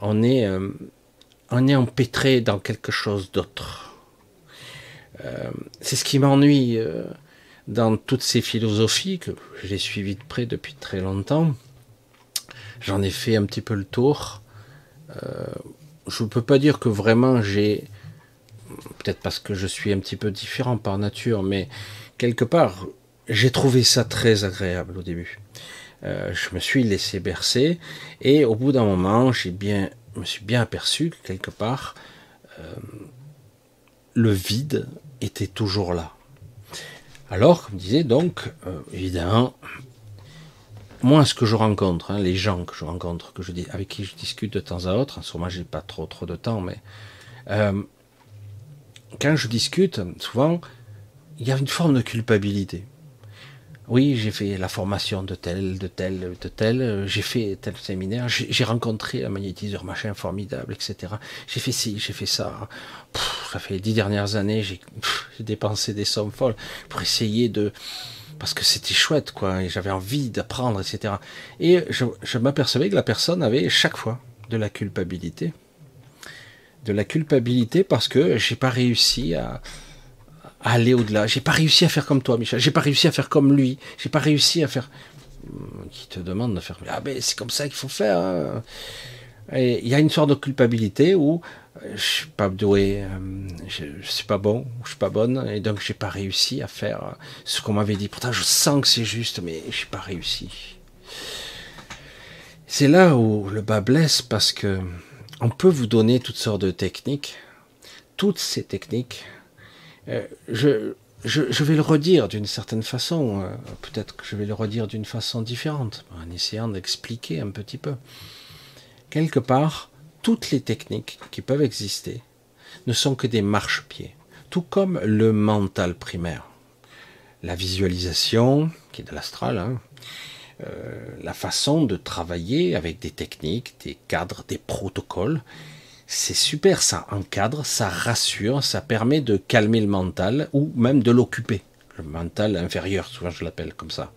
on est, euh, on est empêtré dans quelque chose d'autre. Euh, c'est ce qui m'ennuie euh, dans toutes ces philosophies que j'ai suivies de près depuis très longtemps J'en ai fait un petit peu le tour. Euh, je ne peux pas dire que vraiment j'ai, peut-être parce que je suis un petit peu différent par nature, mais quelque part, j'ai trouvé ça très agréable au début. Je me suis laissé bercer et au bout d'un moment, j'ai bien, me suis bien aperçu que quelque part, euh, le vide était toujours là. Alors, comme disait donc, évidemment, moi, ce que je rencontre, hein, les gens que je rencontre, que je dis, avec qui je discute de temps à autre, sûrement j'ai pas trop trop de temps, mais euh, quand je discute, souvent, il y a une forme de culpabilité. Oui, j'ai fait la formation de tel, de tel, de tel, j'ai fait tel séminaire, j'ai rencontré un magnétiseur machin formidable, etc. J'ai fait ci, j'ai fait ça. ça fait les dix dernières années, j'ai dépensé des sommes folles pour essayer de, parce que c'était chouette, quoi, et j'avais envie d'apprendre, etc. Et je, m'apercevais que la personne avait chaque fois de la culpabilité. De la culpabilité parce que j'ai pas réussi à, aller au-delà. J'ai pas réussi à faire comme toi, Michel. J'ai pas réussi à faire comme lui. J'ai pas réussi à faire. Hmm, qui te demande de faire. Ah ben c'est comme ça qu'il faut faire. Hein. Et il y a une sorte de culpabilité où je suis pas doué, euh, je, je, suis pas bon, je suis pas bonne, et donc j'ai pas réussi à faire ce qu'on m'avait dit. Pourtant, je sens que c'est juste, mais je suis pas réussi. C'est là où le bas blesse parce que on peut vous donner toutes sortes de techniques, toutes ces techniques. Euh, je, vais le redire d'une certaine façon, euh, peut-être que je vais le redire d'une façon différente, en essayant d'expliquer un petit peu. Quelque part, toutes les techniques qui peuvent exister ne sont que des marchepieds, tout comme le mental primaire. La visualisation, qui est de l'astral, hein, euh, la façon de travailler avec des techniques, des cadres, des protocoles, c'est super, ça encadre, ça rassure, ça permet de calmer le mental ou même de l'occuper. Le mental inférieur, souvent je l'appelle comme ça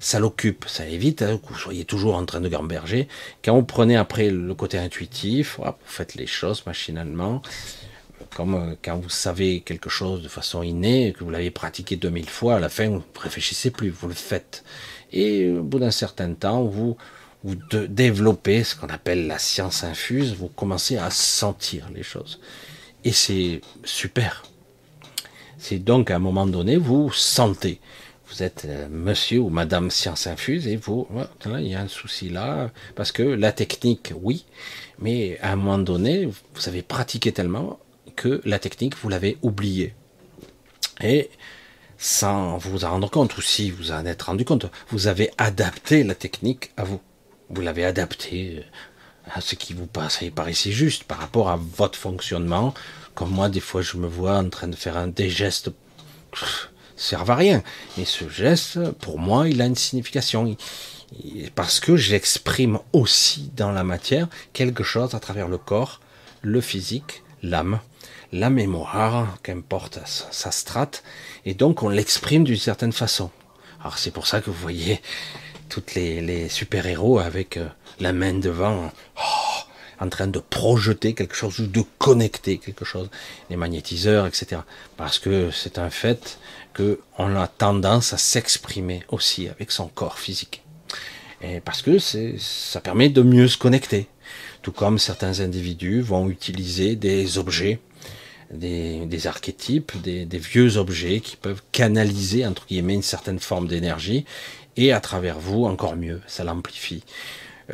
ça l'occupe, ça évite hein, que vous soyez toujours en train de gamberger. Quand vous prenez après le côté intuitif, vous faites les choses machinalement, comme euh, quand vous savez quelque chose de façon innée, que vous l'avez pratiqué 2000 fois, à la fin vous ne réfléchissez plus, vous le faites. Et au bout d'un certain temps, vous, vous développez ce qu'on appelle la science infuse, vous commencez à sentir les choses. Et c'est super. C'est donc à un moment donné, vous sentez vous êtes euh, monsieur ou madame science infuse et vous, il y a un souci là, parce que la technique, oui, mais à un moment donné, vous avez pratiqué tellement que la technique, vous l'avez oubliée. Et sans vous en rendre compte, ou si vous en êtes rendu compte, vous avez adapté la technique à vous. Vous l'avez adapté euh, à ce qui vous paraissait juste par rapport à votre fonctionnement, Comme moi, des fois, je me vois en train de faire un des gestes servent à rien. Mais ce geste, pour moi, il a une signification. parce que j'exprime aussi dans la matière quelque chose à travers le corps, le physique, l'âme, la mémoire, qu'importe sa strate, et donc on l'exprime d'une certaine façon. Alors c'est pour ça que vous voyez toutes les, super-héros avec euh, la main devant, oh, en train de projeter quelque chose ou de connecter quelque chose, les magnétiseurs, etc. Parce que c'est un fait qu'on a tendance à s'exprimer aussi avec son corps physique. Et parce que ça permet de mieux se connecter. Tout comme certains individus vont utiliser des objets, des, archétypes, des, vieux objets qui peuvent canaliser, entre guillemets, une certaine forme d'énergie, et à travers vous, encore mieux, ça l'amplifie.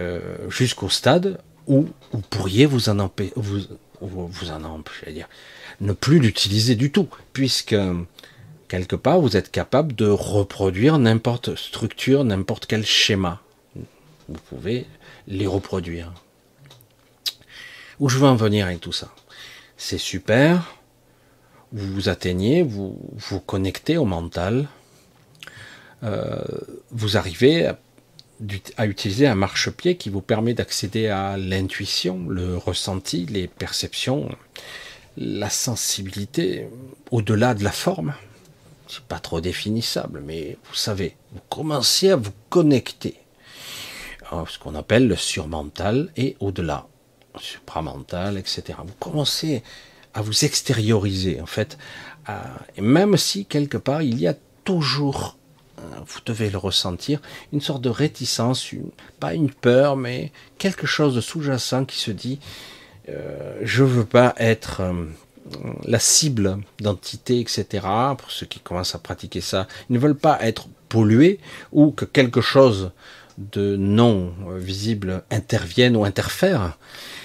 Euh, jusqu'au stade où vous pourriez vous en empêcher, vous, vous en dire, ne plus l'utiliser du tout, puisque quelque part vous êtes capable de reproduire n'importe structure, n'importe quel schéma. Vous pouvez les reproduire. Où je veux en venir avec tout ça? C'est super. Vous vous atteignez, vous vous connectez au mental. Euh, vous arrivez à utiliser un marchepied qui vous permet d'accéder à l'intuition, le ressenti, les perceptions, la sensibilité, au-delà de la forme. C'est pas trop définissable, mais vous savez, vous commencez à vous connecter à ce qu'on appelle le surmental et au-delà, supramental, etc. Vous commencez à vous extérioriser, en fait, même si quelque part il y a toujours vous devez le ressentir, une sorte de réticence, pas une peur, mais quelque chose de sous-jacent qui se dit euh, je veux pas être euh, la cible d'entité, etc. Pour ceux qui commencent à pratiquer ça, ils ne veulent pas être pollués ou que quelque chose de non visible intervienne ou interfère.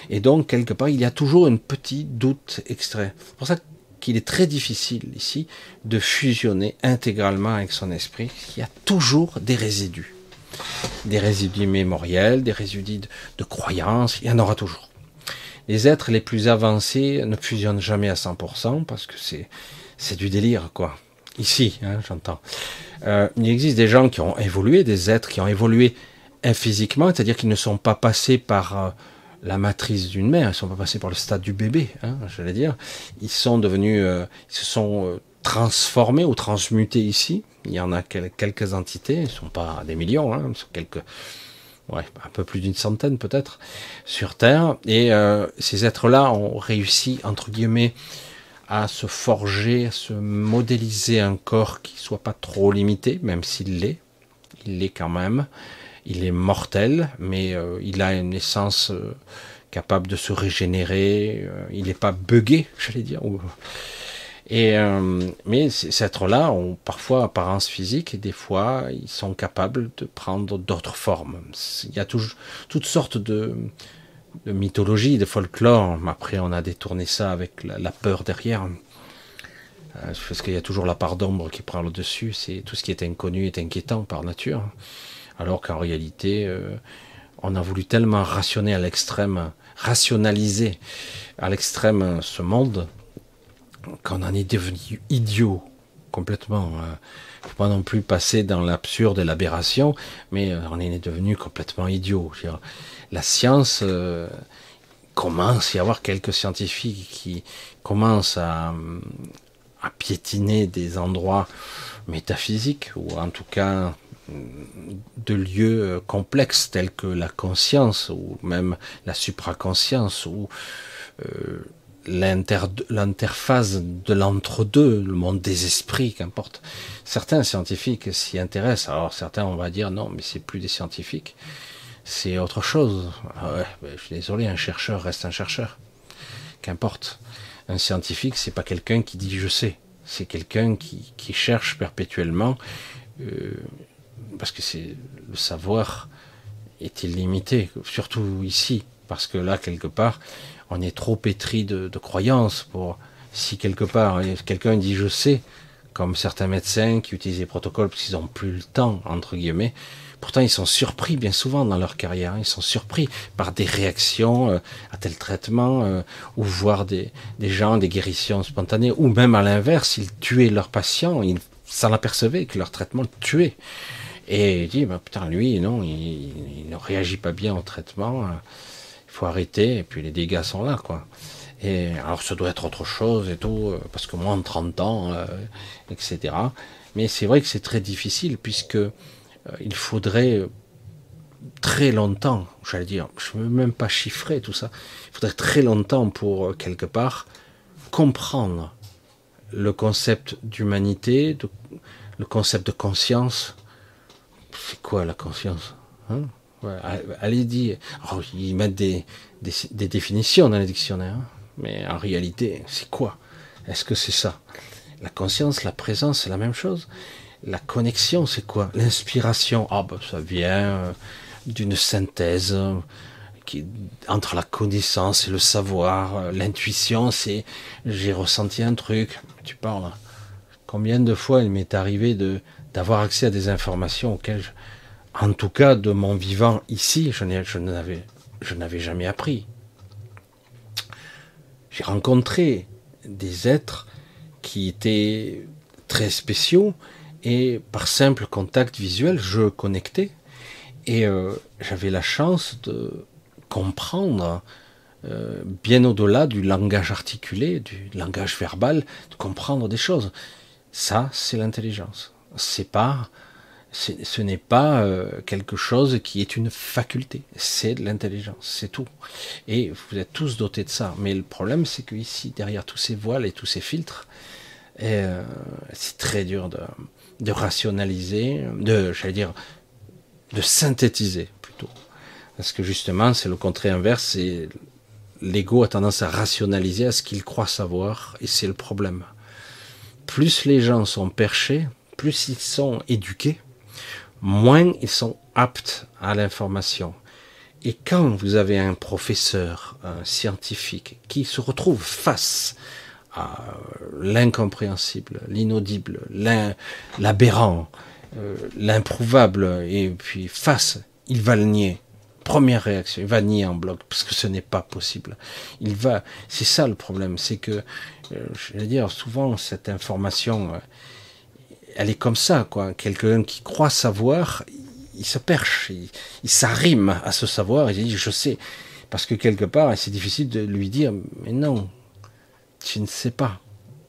Et donc, quelque part, il y a toujours un petit doute extrait. C'est pour ça que qu'il est très difficile ici de fusionner intégralement avec son esprit. Il y a toujours des résidus. Des résidus mémoriels, des résidus de, croyances, il y en aura toujours. Les êtres les plus avancés ne fusionnent jamais à 100% parce que c'est, c'est du délire, quoi. Ici, hein, j'entends. Euh, il existe des gens qui ont évolué, des êtres qui ont évolué physiquement, c'est-à-dire qu'ils ne sont pas passés par euh, la matrice d'une mère, ils sont pas passés par le stade du bébé, hein, j'allais dire. Ils sont devenus, euh, ils se sont euh, transformés ou transmutés ici. Il y en a quelques entités, ils sont pas des millions, hein, sont quelques, ouais, un peu plus d'une centaine peut-être sur Terre. Et euh, ces êtres-là ont réussi entre guillemets à se forger, à se modéliser un corps qui soit pas trop limité, même s'il l'est, il l'est quand même il est mortel, mais euh, il a une essence euh, capable de se régénérer. Euh, il n'est pas buggé, [laughs] j'allais dire. Et mais ces êtres-là ont parfois apparence physique et des fois ils sont capables de prendre d'autres formes. Il y a toutes sortes de, mythologies, de folklore. Après, on a détourné ça avec la, peur derrière. Parce qu'il y a toujours la part d'ombre qui prend le dessus. Tout ce qui est inconnu est inquiétant par nature alors qu'en réalité, euh, on a voulu tellement rationner à l'extrême, rationaliser à l'extrême ce monde, qu'on en est devenu idiot complètement. Il ne faut pas non plus passer dans l'absurde et l'aberration, mais euh, on est devenu complètement idiot. La science euh, commence à y avoir quelques scientifiques qui commencent à, à piétiner des endroits métaphysiques, ou en tout cas de lieux euh, complexes tels que la conscience ou même la supraconscience ou euh, l'interface de l'entre-deux, le monde des esprits, qu'importe. Certains scientifiques s'y intéressent, alors certains on va dire non, mais c'est plus des scientifiques, c'est autre chose. Ah ben, je suis désolé, un chercheur reste un chercheur, qu'importe. Un scientifique, c'est pas quelqu'un qui dit je sais, c'est quelqu'un qui, cherche perpétuellement euh, parce que c'est le savoir est illimité, surtout ici, parce que là, quelque part, on est trop pétri de, croyances pour, si quelque part, quelqu'un dit je sais, comme certains médecins qui utilisent les protocoles parce qu'ils n'ont plus le temps, entre guillemets, Pourtant, ils sont surpris bien souvent dans leur carrière. Ils sont surpris par des réactions euh, à tel traitement, euh, ou voir des, des gens, des guérissions spontanées, ou même à l'inverse, ils tuaient leurs patients, ils s'en apercevaient que leur traitement tuait. Et il dit, bah, putain, lui, non, il, ne réagit pas bien au traitement. Il faut arrêter. Et puis les dégâts sont là, quoi. Et alors, ça doit être autre chose et tout, parce que moi, en 30 ans, etc. Mais c'est vrai que c'est très difficile puisque euh, il faudrait très longtemps, j'allais dire, je ne veux même pas chiffrer tout ça, il faudrait très longtemps pour euh, quelque part comprendre le concept d'humanité, le concept de conscience. C'est quoi la conscience hein? Allez dire, oh, ils mettent des, des, définitions dans les dictionnaires, hein. mais en réalité, c'est quoi? Est-ce que c'est ça? La conscience, la présence, c'est la même chose? La connexion, c'est quoi? L'inspiration, ah ben ça vient euh, d'une synthèse euh, qui, entre la connaissance et le savoir. Euh, l'intuition, c'est j'ai ressenti un truc. Tu parles. Combien de fois il m'est arrivé de d'avoir accès à des informations auxquelles, en tout cas de mon vivant ici, je n'avais je n'avais jamais appris. J'ai rencontré des êtres qui étaient très spéciaux et par simple contact visuel, je connectais et euh, j'avais la chance de comprendre euh, bien au-delà du langage articulé, du langage verbal, de comprendre des choses. Ça, c'est l'intelligence. C'est pas, ce n'est pas euh, quelque chose qui est une faculté. C'est de l'intelligence, c'est tout. Et vous êtes tous dotés de ça. Mais le problème, c'est que ici, derrière tous ces voiles et tous ces filtres, euh, c'est très dur de, rationaliser, de, j'allais dire, de synthétiser plutôt. Parce que justement, c'est le contraire inverse, l'ego a tendance à rationaliser à ce qu'il croit savoir, et c'est le problème. Plus les gens sont perchés, plus ils sont éduqués, moins ils sont aptes à l'information. Et quand vous avez un professeur, un scientifique, qui se retrouve face à l'incompréhensible, l'inaudible, l'aberrant, euh, l'improuvable, et puis face, il va le nier. Première réaction, il va nier en bloc parce que ce n'est pas possible. Il va, c'est ça le problème, c'est que, je vais dire, souvent cette information, euh, elle est comme ça, quoi. Quelqu'un qui croit savoir, il se perche, il, il s'arrime à ce savoir, il dit je sais, parce que quelque part, c'est difficile de lui dire mais non, tu ne sais pas.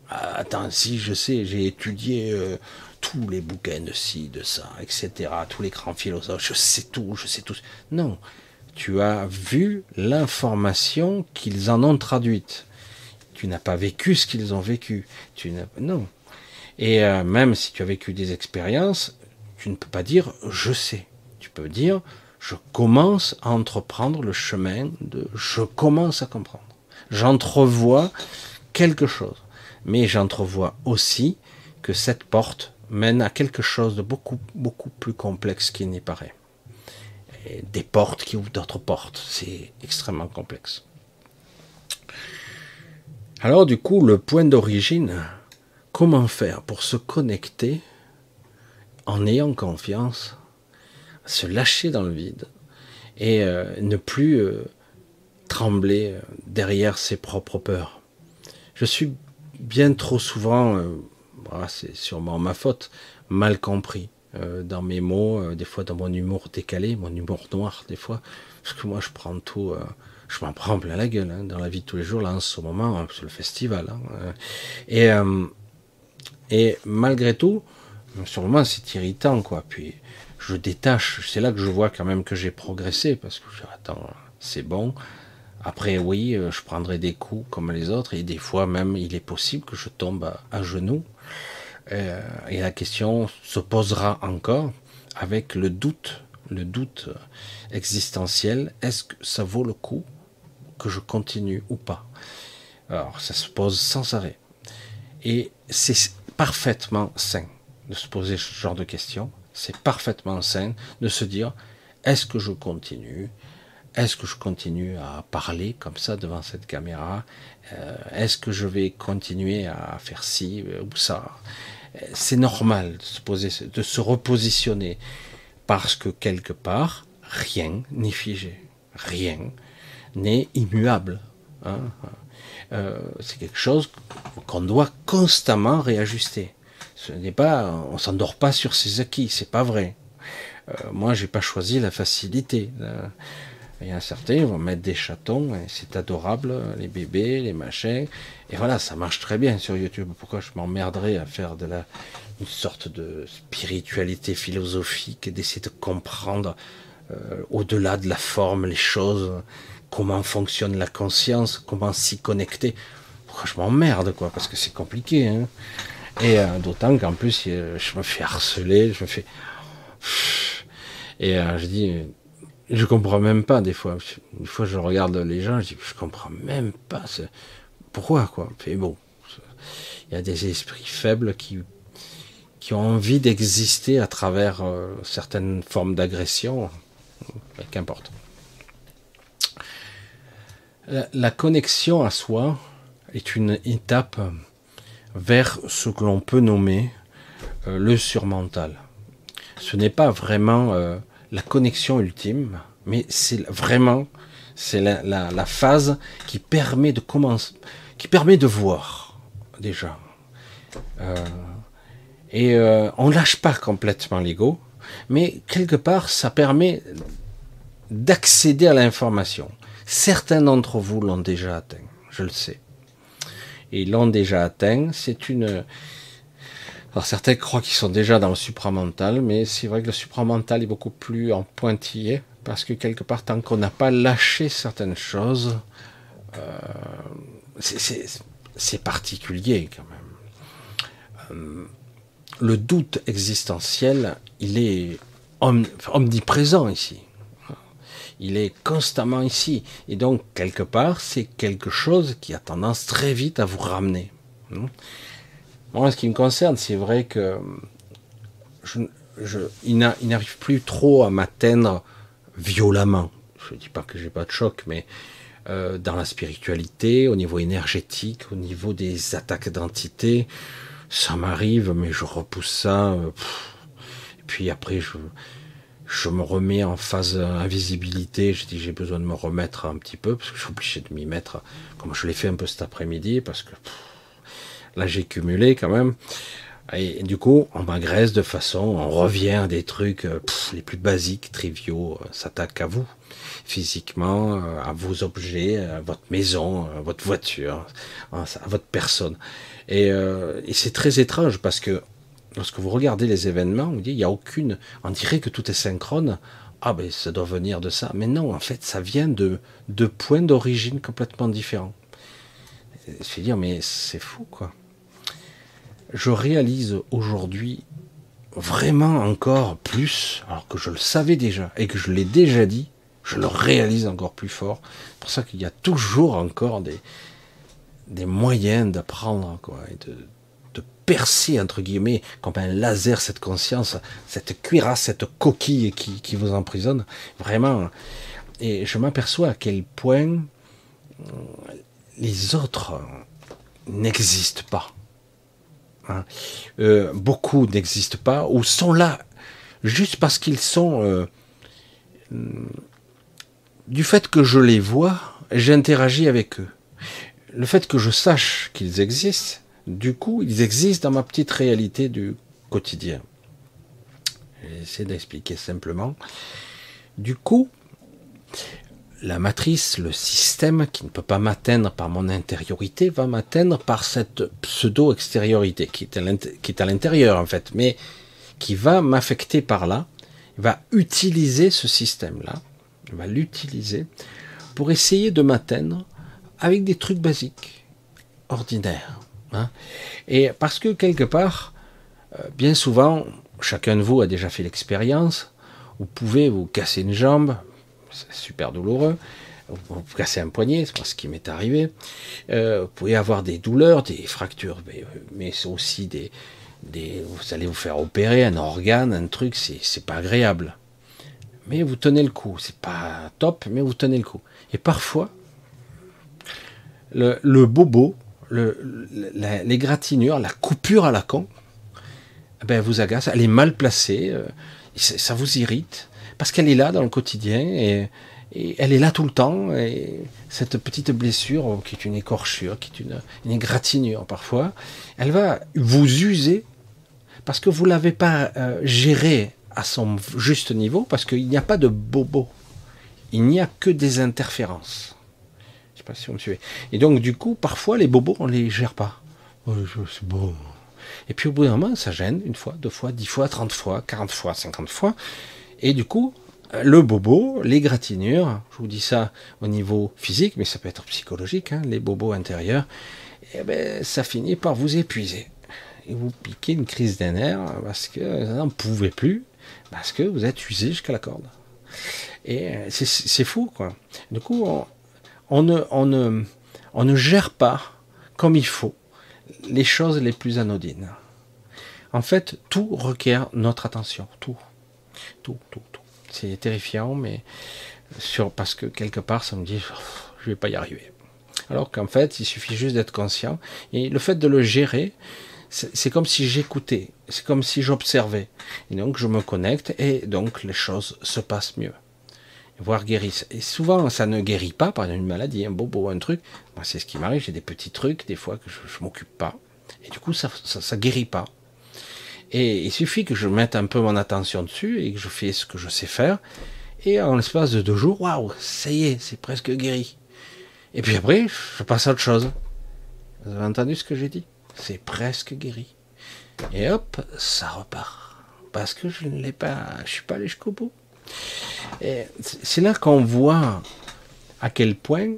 Ah, attends, si je sais, j'ai étudié euh, tous les bouquins de ci, de ça, etc., tous les grands philosophes, je sais tout, je sais tout. Non, tu as vu l'information qu'ils en ont traduite. Tu n'as pas vécu ce qu'ils ont vécu. Tu non. Et euh, même si tu as vécu des expériences, tu ne peux pas dire je sais. Tu peux dire je commence à entreprendre le chemin de je commence à comprendre. J'entrevois quelque chose. Mais j'entrevois aussi que cette porte mène à quelque chose de beaucoup, beaucoup plus complexe qu'il n'y paraît. des portes qui ouvrent d'autres portes. C'est extrêmement complexe. Alors du coup, le point d'origine, comment faire pour se connecter en ayant confiance, se lâcher dans le vide et euh, ne plus euh, trembler euh, derrière ses propres peurs? Je suis bien trop souvent, c'est sûrement ma faute, mal compris dans mes mots, des fois dans mon humour décalé, mon humour noir des fois, parce que moi je prends tout, je m'en prends plein la gueule hein, dans la vie de tous les jours, là en ce moment, hein, c'est le festival. Hein, et, et malgré tout, sur le moment c'est irritant quoi, puis je détache, c'est là que je vois quand même que j'ai progressé, parce que attends, c'est bon, après, oui, euh, je prendrai des coups comme les autres, et des fois même, il est possible que je tombe à, genoux. Euh, et la question se posera encore avec le doute, le doute existentiel. Est-ce que ça vaut le coup que je continue ou pas Alors, ça se pose sans arrêt. Et c'est parfaitement sain de se poser ce genre de questions. C'est parfaitement sain de se dire, est-ce que je continue? Est-ce que je continue à parler comme ça devant cette caméra? Euh, Est-ce que je vais continuer à faire ci ou ça? C'est normal de se poser, de se repositionner. Parce que quelque part, rien n'est figé, rien n'est immuable. Hein. Euh, c'est quelque chose qu'on doit constamment réajuster. Ce n'est pas, on s'endort pas sur ses acquis, c'est pas vrai. Euh, moi, j'ai pas choisi la facilité. Il y a certains, vont mettre des chatons, c'est adorable, les bébés, les machins. Et voilà, ça marche très bien sur YouTube. Pourquoi je m'emmerderais à faire de la, une sorte de spiritualité philosophique, d'essayer de comprendre euh, au-delà de la forme les choses, comment fonctionne la conscience, comment s'y connecter. Je m'emmerde, quoi, parce que c'est compliqué. Hein et euh, d'autant qu'en plus, je me fais harceler, je me fais. Et euh, je dis, je comprends même pas des fois. Une fois, je regarde les gens, je dis, je comprends même pas. Pourquoi, quoi Et bon, il y a des esprits faibles qui, qui ont envie d'exister à travers euh, certaines formes d'agression. Qu'importe. La, connexion à soi est une étape vers ce que l'on peut nommer euh, le surmental. Ce n'est pas vraiment euh, la connexion ultime, mais c'est vraiment c'est la, la, phase qui permet de commencer, qui permet de voir déjà. Euh, et euh, on lâche pas complètement l'ego, mais quelque part ça permet d'accéder à l'information. Certains d'entre vous l'ont déjà atteint, je le sais. Et l'ont déjà atteint. C'est une alors certains croient qu'ils sont déjà dans le supramental, mais c'est vrai que le supramental est beaucoup plus en pointillé, parce que quelque part, tant qu'on n'a pas lâché certaines choses, euh, c'est particulier quand même. Euh, le doute existentiel, il est omniprésent ici. Il est constamment ici. Et donc, quelque part, c'est quelque chose qui a tendance très vite à vous ramener. Moi, ce qui me concerne, c'est vrai que je, il n'arrive plus trop à m'atteindre violemment. Je ne dis pas que j'ai pas de choc, mais euh, dans la spiritualité, au niveau énergétique, au niveau des attaques d'entité, ça m'arrive, mais je repousse ça. Euh, et puis après, je, je me remets en phase invisibilité. Je dis j'ai besoin de me remettre un petit peu parce que je suis obligé de m'y mettre, comme je l'ai fait un peu cet après-midi, parce que Là, j'ai cumulé quand même. Et, du coup, on m'agresse de façon, on revient à des trucs euh, les plus basiques, triviaux, euh, s'attaque à vous, physiquement, euh, à vos objets, à votre maison, à votre voiture, à votre personne. Et c'est très étrange parce que lorsque vous regardez les événements, vous il n'y a aucune, on dirait que tout est synchrone. Ah ben ça doit venir de ça. Mais non, en fait, ça vient de, de points d'origine complètement différents. Je vais dire, mais c'est fou quoi je réalise aujourd'hui vraiment encore plus, alors que je le savais déjà et que je l'ai déjà dit, je le réalise encore plus fort. C'est pour ça qu'il y a toujours encore des, moyens d'apprendre, quoi, percer, entre guillemets, comme un laser, cette conscience, cette cuirasse, cette coquille qui, qui vous emprisonne. Vraiment. Et je m'aperçois à quel point les autres n'existent pas. Hein. Euh, beaucoup n'existent pas ou sont là juste parce qu'ils sont euh, du fait que je les vois, j'interagis avec eux. Le fait que je sache qu'ils existent, du coup, ils existent dans ma petite réalité du quotidien. J'essaie d'expliquer simplement. Du coup, la matrice, le système qui ne peut pas m'atteindre par mon intériorité, va m'atteindre par cette pseudo-extériorité qui est à l'intérieur en fait, mais qui va m'affecter par là, va utiliser ce système-là, va l'utiliser pour essayer de m'atteindre avec des trucs basiques, ordinaires. Hein. Et parce que quelque part, euh, bien souvent, chacun de vous a déjà fait l'expérience, vous pouvez vous casser une jambe, c'est super douloureux. Vous vous cassez un poignet, c'est ce qui m'est arrivé. Euh, vous pouvez avoir des douleurs, des fractures, mais, c'est aussi des, vous allez vous faire opérer un organe, un truc, c'est pas agréable. Mais vous tenez le coup, c'est pas top, mais vous tenez le coup. Et parfois, le, bobo, l'égratignure, la coupure à la con, ben vous agace, elle est mal placée. Euh, ça vous irrite, parce qu'elle est là dans le quotidien, et, elle est là tout le temps, et cette petite blessure, qui est une écorchure, qui est une, une égratignure parfois, elle va vous user, parce que vous ne l'avez pas euh, gérée à son juste niveau, parce qu'il n'y a pas de bobo, il n'y a que des interférences. Si vous me suivez. Et donc, du coup, parfois, les bobos, on les gère pas. Oh, c'est bon. Et puis, au bout d'un moment, ça gêne une fois, deux fois, dix fois, trente fois, quarante fois, cinquante fois. Et du coup, le bobo, les gratinures, je vous dis ça au niveau physique, mais ça peut être psychologique, hein, les bobos intérieurs, eh ben, ça finit par vous épuiser. Et vous piquez une crise des nerfs parce que vous n'en pouvez plus, parce que vous êtes usé jusqu'à la corde. Et c'est fou, quoi. Du coup, on, ne, on, ne, on ne gère pas comme il faut les choses les plus anodines. En fait, tout requiert notre attention. Tout. Tout, tout, tout. C'est terrifiant, mais sur, parce que quelque part, ça me dit, je vais pas y arriver. Alors qu'en fait, il suffit juste d'être conscient. Et le fait de le gérer, c'est comme si j'écoutais, c'est comme si j'observais. Et donc, je me connecte et donc les choses se passent mieux voire guérissent. Et souvent, ça ne guérit pas par une maladie, un bobo, un truc. Moi, c'est ce qui m'arrive, j'ai des petits trucs, des fois, que je, ne m'occupe pas. Et du coup, ça, ça, guérit pas. Et il suffit que je mette un peu mon attention dessus et que je fais ce que je sais faire. Et en l'espace de deux jours, waouh, ça y est, c'est presque guéri. Et puis après, je passe à autre chose. Vous avez entendu ce que j'ai dit? C'est presque guéri. Et hop, ça repart. Parce que je ne l'ai pas, je suis pas allé jusqu'au bout. C'est là qu'on voit à quel point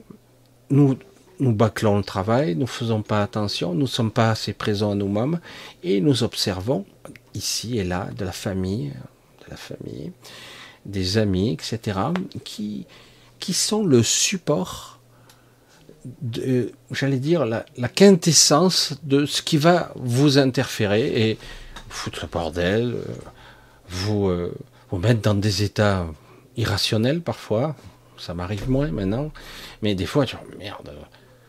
nous, bâclons le travail, nous ne faisons pas attention, nous ne sommes pas assez présents à nous-mêmes et nous observons ici et là de la famille, de la famille, des amis, etc., qui, qui sont le support j'allais dire, la, la, quintessence de ce qui va vous interférer et foutre le bordel, euh, vous, euh, vous mettre dans des états irrationnels parfois. Ça m'arrive moins maintenant. Mais des fois, dis, merde,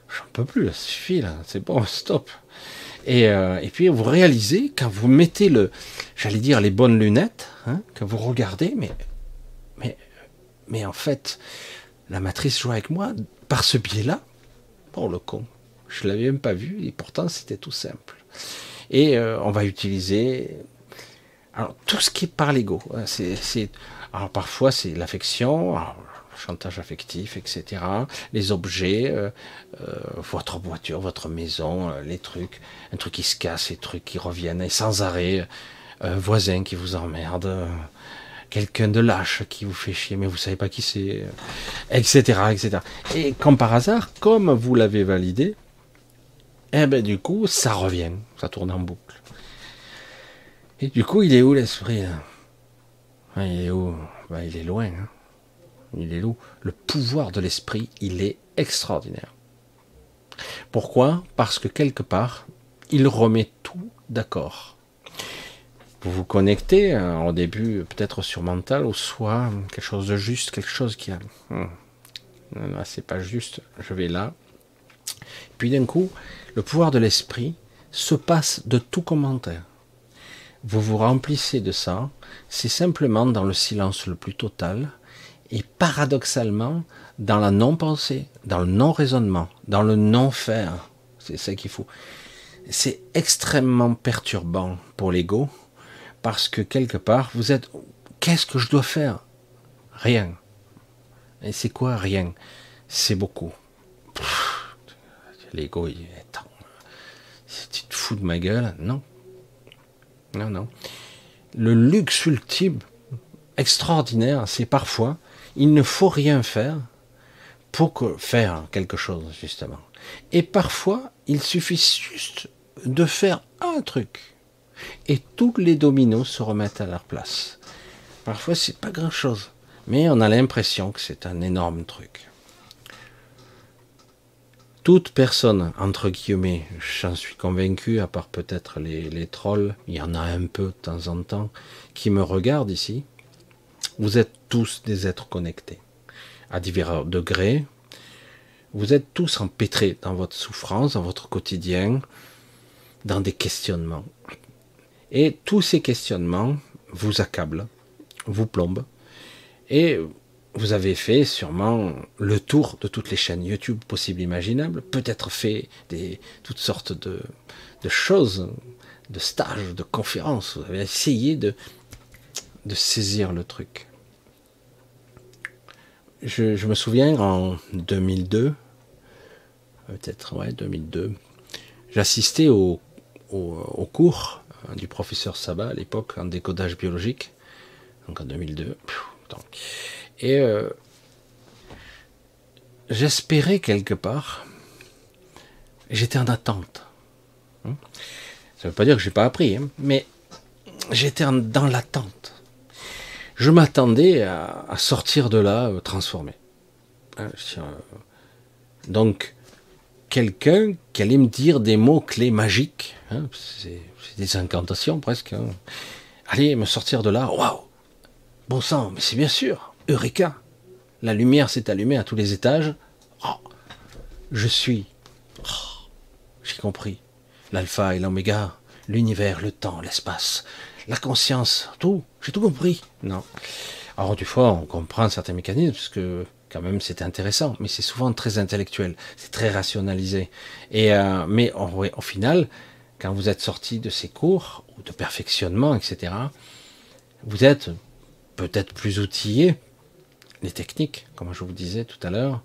j'en peux plus, ça suffit c'est bon, [laughs] stop. Et, euh, et, puis vous réalisez, quand vous mettez le, j'allais dire les bonnes lunettes, hein, quand vous regardez, mais, mais, mais en fait, la matrice joue avec moi par ce biais-là. Bon, le con, je l'avais même pas vu et pourtant c'était tout simple. Et euh, on va utiliser alors, tout ce qui est par l'ego, hein, c'est, alors parfois c'est l'affection, chantage affectif, etc. Les objets, euh, euh, votre voiture, votre maison, euh, les trucs, un truc qui se casse, les trucs qui reviennent et sans arrêt, un voisin qui vous emmerde, quelqu'un de lâche qui vous fait chier, mais vous savez pas qui c'est, etc., etc. Et comme par hasard, comme vous l'avez validé, eh ben du coup, ça revient, ça tourne en boucle. Et du coup, il est où l'esprit Il est où? Il est loin. Hein. il est où Le pouvoir de l'esprit, il est extraordinaire. Pourquoi? Parce que quelque part, il remet tout d'accord. Vous vous connectez hein, au début peut-être sur mental ou soit quelque chose de juste, quelque chose qui a... Non, c'est pas juste, je vais là. Puis d'un coup, le pouvoir de l'esprit se passe de tout commentaire vous vous remplissez de ça, c'est simplement dans le silence le plus total, et paradoxalement dans la non-pensée, dans le non-raisonnement, dans le non-faire. C'est ça qu'il faut. C'est extrêmement perturbant pour l'ego, parce que quelque part, vous êtes, qu'est-ce que je dois faire? Rien. Et c'est quoi rien? C'est beaucoup. L'ego, il est... Tu te fous de ma gueule Non, non, non. Le luxe ultime, extraordinaire, c'est parfois, il ne faut rien faire pour faire quelque chose, justement. Et parfois, il suffit juste de faire un truc. Et tous les dominos se remettent à leur place. Parfois, c'est pas grand chose. Mais on a l'impression que c'est un énorme truc toute personne, entre guillemets, j'en suis convaincu, à part peut-être les, trolls, il y en a un peu de temps en temps, qui me regardent ici, vous êtes tous des êtres connectés, à divers degrés. Vous êtes tous empêtrés dans votre souffrance, dans votre quotidien, dans des questionnements. Et tous ces questionnements vous accablent vous plombe. Et vous avez fait sûrement le tour de toutes les chaînes YouTube possibles imaginables, peut-être fait des, toutes sortes de, choses, de stages, de conférences. Vous avez essayé de, saisir le truc. Je, me souviens en 2002, peut-être, ouais, 2002, j'assistais au, cours du professeur Sabat à l'époque en décodage biologique, donc en 2002. Et euh, j'espérais quelque part, j'étais en attente. Hein? Ça ne veut pas dire que je n'ai pas appris, hein, mais j'étais dans l'attente. Je m'attendais à, sortir de là euh, transformé. Hein, euh, donc, quelqu'un qui allait me dire des mots clés magiques, c'est des incantations presque. Allez me sortir de là, waouh, bon sang, mais c'est bien sûr, Eureka La lumière s'est allumée à tous les étages. Oh, je suis. Oh, j'ai compris. L'alpha et l'oméga, l'univers, le temps, l'espace, la conscience, tout. J'ai tout compris. Non. Alors, du fois, on comprend certains mécanismes, parce que quand même, c'est intéressant, mais c'est souvent très intellectuel, c'est très rationalisé. Et euh, mais au final, quand vous êtes sorti de ces cours ou de perfectionnement, etc., vous êtes peut-être plus outillé les techniques, comme je vous disais tout à l'heure,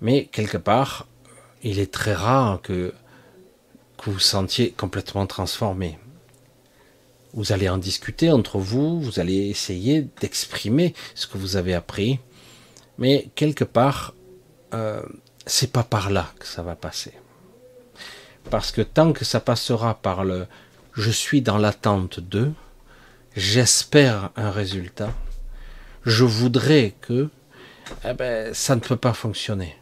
mais quelque part, il est très rare que, vous sentiez complètement transformé. Vous allez en discuter entre vous, vous allez essayer d'exprimer ce que vous avez appris, mais quelque part, euh, c'est pas par là que ça va passer. Parce que tant que ça passera par le je suis dans l'attente de, j'espère un résultat, je voudrais que, eh ben, ça ne peut pas fonctionner.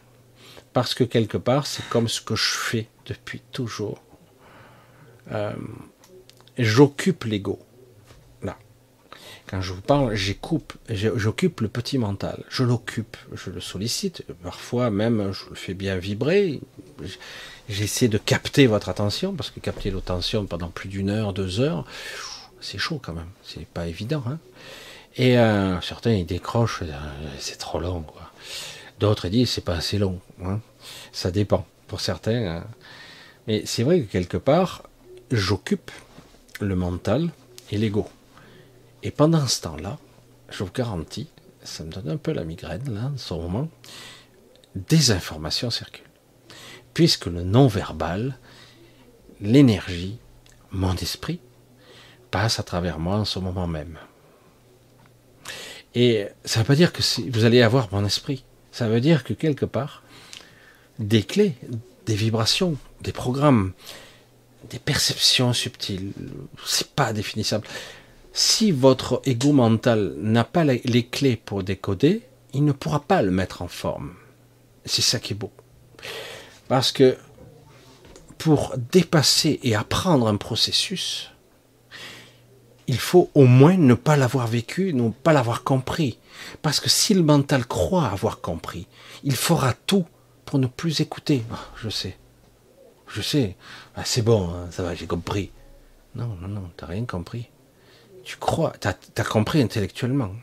Parce que quelque part, c'est comme ce que je fais depuis toujours. Euh, j'occupe l'ego. Là. Quand je vous parle, j'occupe, j'occupe le petit mental. Je l'occupe, je le sollicite. Parfois même, je le fais bien vibrer. J'essaie de capter votre attention, parce que capter l'attention pendant plus d'une heure, deux heures, c'est chaud quand même. C'est pas évident. Hein et euh, certains, ils décrochent, euh, c'est trop long. Quoi. D'autres, disent, c'est pas assez long. Hein. Ça dépend pour certains. Hein. Mais c'est vrai que quelque part, j'occupe le mental et l'ego. Et pendant ce temps-là, je vous garantis, ça me donne un peu la migraine, là, en ce moment, des informations circulent. Puisque le non-verbal, l'énergie, mon esprit, passe à travers moi en ce moment même. Et ça ne veut pas dire que vous allez avoir mon esprit. Ça veut dire que quelque part, des clés, des vibrations, des programmes, des perceptions subtiles, c'est pas définissable. Si votre ego mental n'a pas les clés pour décoder, il ne pourra pas le mettre en forme. C'est ça qui est beau. Parce que pour dépasser et apprendre un processus, il faut au moins ne pas l'avoir vécu, ne pas l'avoir compris. Parce que si le mental croit avoir compris, il fera tout pour ne plus écouter. Ah, je sais. Je sais. Ah, c'est bon, hein, ça va, j'ai compris. Non, non, non, t'as rien compris. Tu crois, t'as as compris intellectuellement.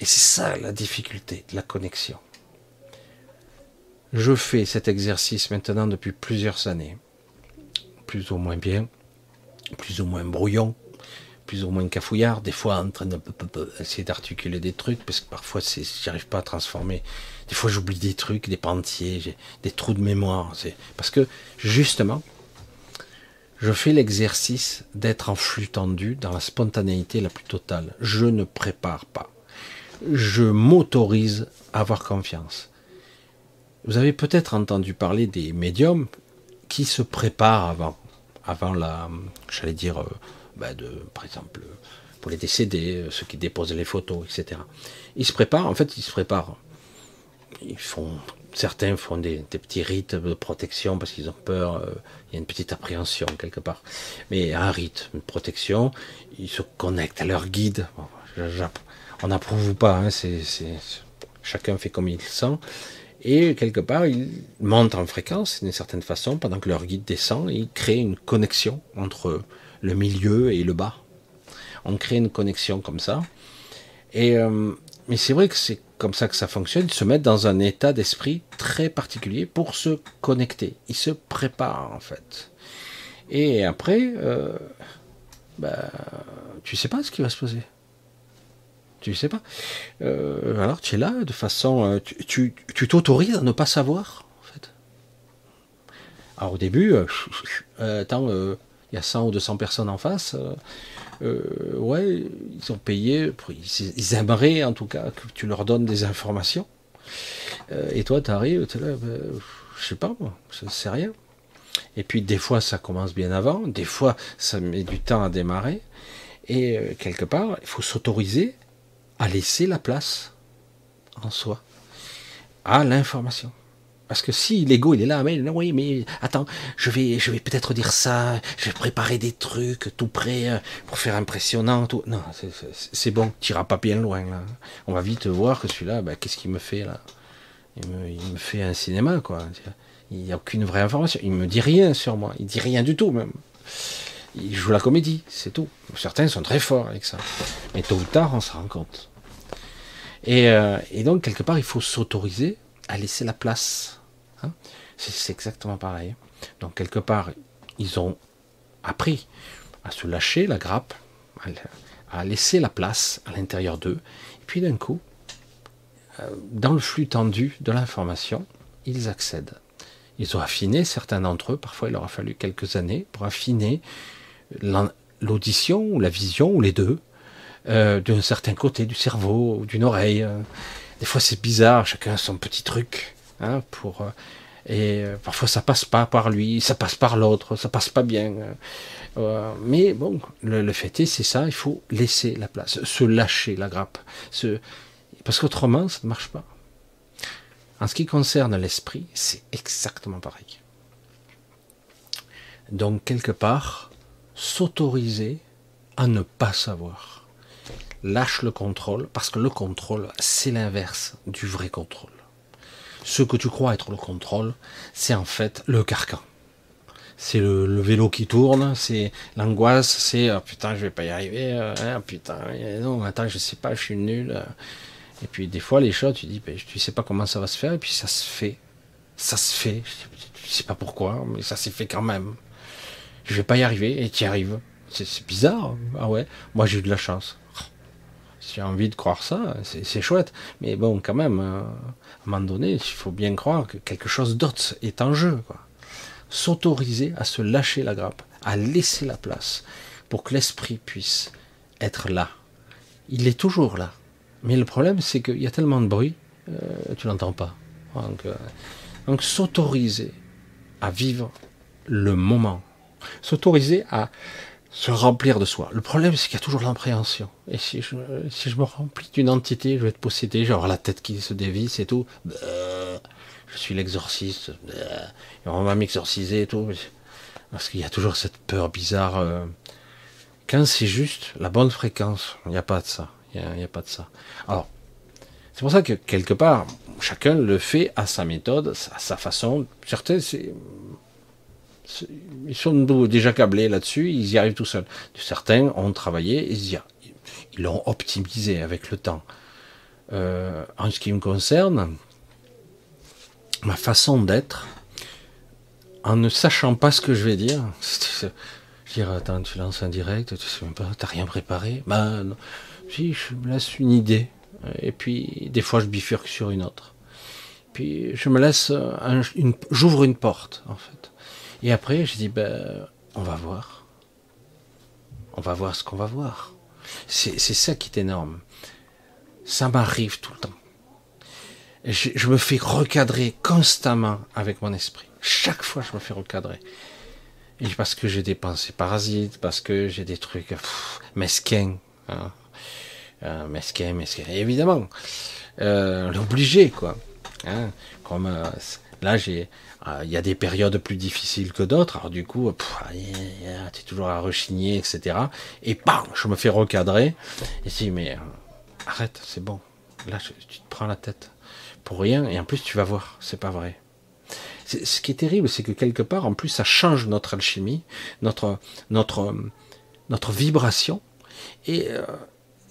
Et c'est ça la difficulté de la connexion. Je fais cet exercice maintenant depuis plusieurs années. Plus ou moins bien, plus ou moins brouillon, plus ou moins cafouillard, des fois en train d'essayer d'articuler des trucs, parce que parfois j'arrive pas à transformer. Des fois j'oublie des trucs, des pentiers, des trous de mémoire. Parce que justement, je fais l'exercice d'être en flux tendu dans la spontanéité la plus totale. Je ne prépare pas. Je m'autorise à avoir confiance. Vous avez peut-être entendu parler des médiums qui se préparent avant, avant la, j'allais dire, euh, bah, de, par exemple, pour les décédés, ceux qui déposent les photos, etc. Ils se préparent, en fait, ils se préparent. Ils font, certains font des, petits rites de protection parce qu'ils ont peur, euh, il y a une petite appréhension quelque part. Mais un rite, une protection, ils se connectent à leur guide. on n'approuve ou pas, hein, c'est, chacun fait comme il sent. Et quelque part, ils montent en fréquence d'une certaine façon pendant que leur guide descend ils créent une connexion entre eux le milieu et le bas. On crée une connexion comme ça. Et euh, mais c'est vrai que c'est comme ça que ça fonctionne. Ils se mettent dans un état d'esprit très particulier pour se connecter. Ils se préparent en fait. Et après, euh, bah, tu sais pas ce qui va se poser. Tu sais pas. Euh, alors tu es là de façon, euh, tu t'autorises à ne pas savoir en fait. Alors au début, [laughs] attends, il y a 100 ou 200 personnes en face. Euh, ouais, ils ont payé, ils, aimeraient en tout cas que tu leur donnes des informations. Euh, et toi, tu arrives, tu es là, ben, je sais pas moi, je sais rien. Et puis des fois, ça commence bien avant, des fois, ça met du temps à démarrer. Et euh, quelque part, il faut s'autoriser à laisser la place en soi à l'information. Parce que si l'ego il est là, mais oui, mais attends, je vais, je vais peut-être dire ça, je vais préparer des trucs tout prêts euh, pour faire impressionnant. Tout. Non, c'est bon, tu n'iras pas bien loin là. On va vite voir que celui-là, ben, qu'est-ce qu'il me fait là? Il me, fait un cinéma quoi. Il n'y a aucune vraie information. Il me dit rien sur moi. Il dit rien du tout même. Il joue la comédie, c'est tout. Certains sont très forts avec ça. Mais tôt ou tard, on se rend compte. Et, euh, et donc, quelque part, il faut s'autoriser à laisser la place Hein. c'est exactement pareil. Donc quelque part, ils ont appris à se lâcher la grappe, à laisser la place à l'intérieur d'eux. Et puis d'un coup, euh, dans le flux tendu de l'information, ils accèdent. Ils ont affiné, certains d'entre eux, parfois il leur a fallu quelques années pour affiner l'audition ou la vision, ou les deux, euh, d'un certain côté du cerveau d'une oreille. Des fois c'est bizarre, chacun a son petit truc. Hein, pour, euh, et euh, parfois ça passe pas par lui, ça passe par l'autre, ça passe pas bien. Euh, mais bon, le, fait est, c'est ça, il faut laisser la place, se lâcher la grappe. Parce qu'autrement, ça ne marche pas. En ce qui concerne l'esprit, c'est exactement pareil. Donc, quelque part, s'autoriser à ne pas savoir. Lâche le contrôle, parce que le contrôle, c'est l'inverse du vrai contrôle ce que tu crois être le contrôle, c'est en fait le carcan. C'est le, vélo qui tourne, c'est l'angoisse, c'est oh, putain, je vais pas y arriver, hein, putain, non, attends, je sais pas, je suis nul. Et puis des fois, les choses, tu dis, ben, tu sais pas comment ça va se faire, et puis ça se fait. Ça se fait. Je sais pas pourquoi, mais ça s'est fait quand même. Je vais pas y arriver, et tu y arrives. C'est bizarre. Ah ouais, moi j'ai eu de la chance. J'ai envie de croire ça, c'est chouette. Mais bon, quand même, euh, à un moment donné, il faut bien croire que quelque chose d'autre est en jeu. S'autoriser à se lâcher la grappe, à laisser la place pour que l'esprit puisse être là. Il est toujours là. Mais le problème, c'est qu'il y a tellement de bruit, euh, tu l'entends pas. Donc, euh, donc s'autoriser à vivre le moment. S'autoriser à se remplir de soi. Le problème, c'est qu'il y a toujours l'appréhension. Et si je, si je me remplis d'une entité, je vais être possédé, genre la tête qui se dévisse et tout. Bah, je suis l'exorciste. Bah, on va m'exorciser et tout. Parce qu'il y a toujours cette peur bizarre. Euh. Quand c'est juste la bonne fréquence, il n'y a pas de ça. Il n'y a, a, pas de ça. Alors, c'est pour ça que quelque part, chacun le fait à sa méthode, à sa façon. Certains, c'est ils sont déjà câblés là-dessus, ils y arrivent tout seuls. Certains ont travaillé, ils l'ont optimisé avec le temps. Euh, en ce qui me concerne, ma façon d'être, en ne sachant pas ce que je vais dire, [laughs] je dire, attends, tu lances un direct, tu sais même pas, t'as rien préparé. Ben, si, je me laisse une idée, et puis des fois je bifurque sur une autre. Puis je me laisse, j'ouvre une porte en fait. Et après, je dis, ben, on va voir. On va voir ce qu'on va voir. C'est ça qui est énorme. Ça m'arrive tout le temps. Je, me fais recadrer constamment avec mon esprit. Chaque fois, je me fais recadrer. Parce que j'ai des pensées parasites, parce que j'ai des trucs mesquins. Hein. Euh, mesquins, mesquins. évidemment, euh, l'obligé, quoi. Hein. Comme euh, là, j'ai il y a des périodes plus difficiles que d'autres, alors du coup, tu es toujours à rechigner, etc. Et bam, je me fais recadrer. Et si, mais euh, arrête, c'est bon. Là, tu te prends la tête pour rien, et en plus, tu vas voir, c'est pas vrai. Ce qui est terrible, c'est que quelque part, en plus, ça change notre alchimie, notre, notre, notre vibration, et euh,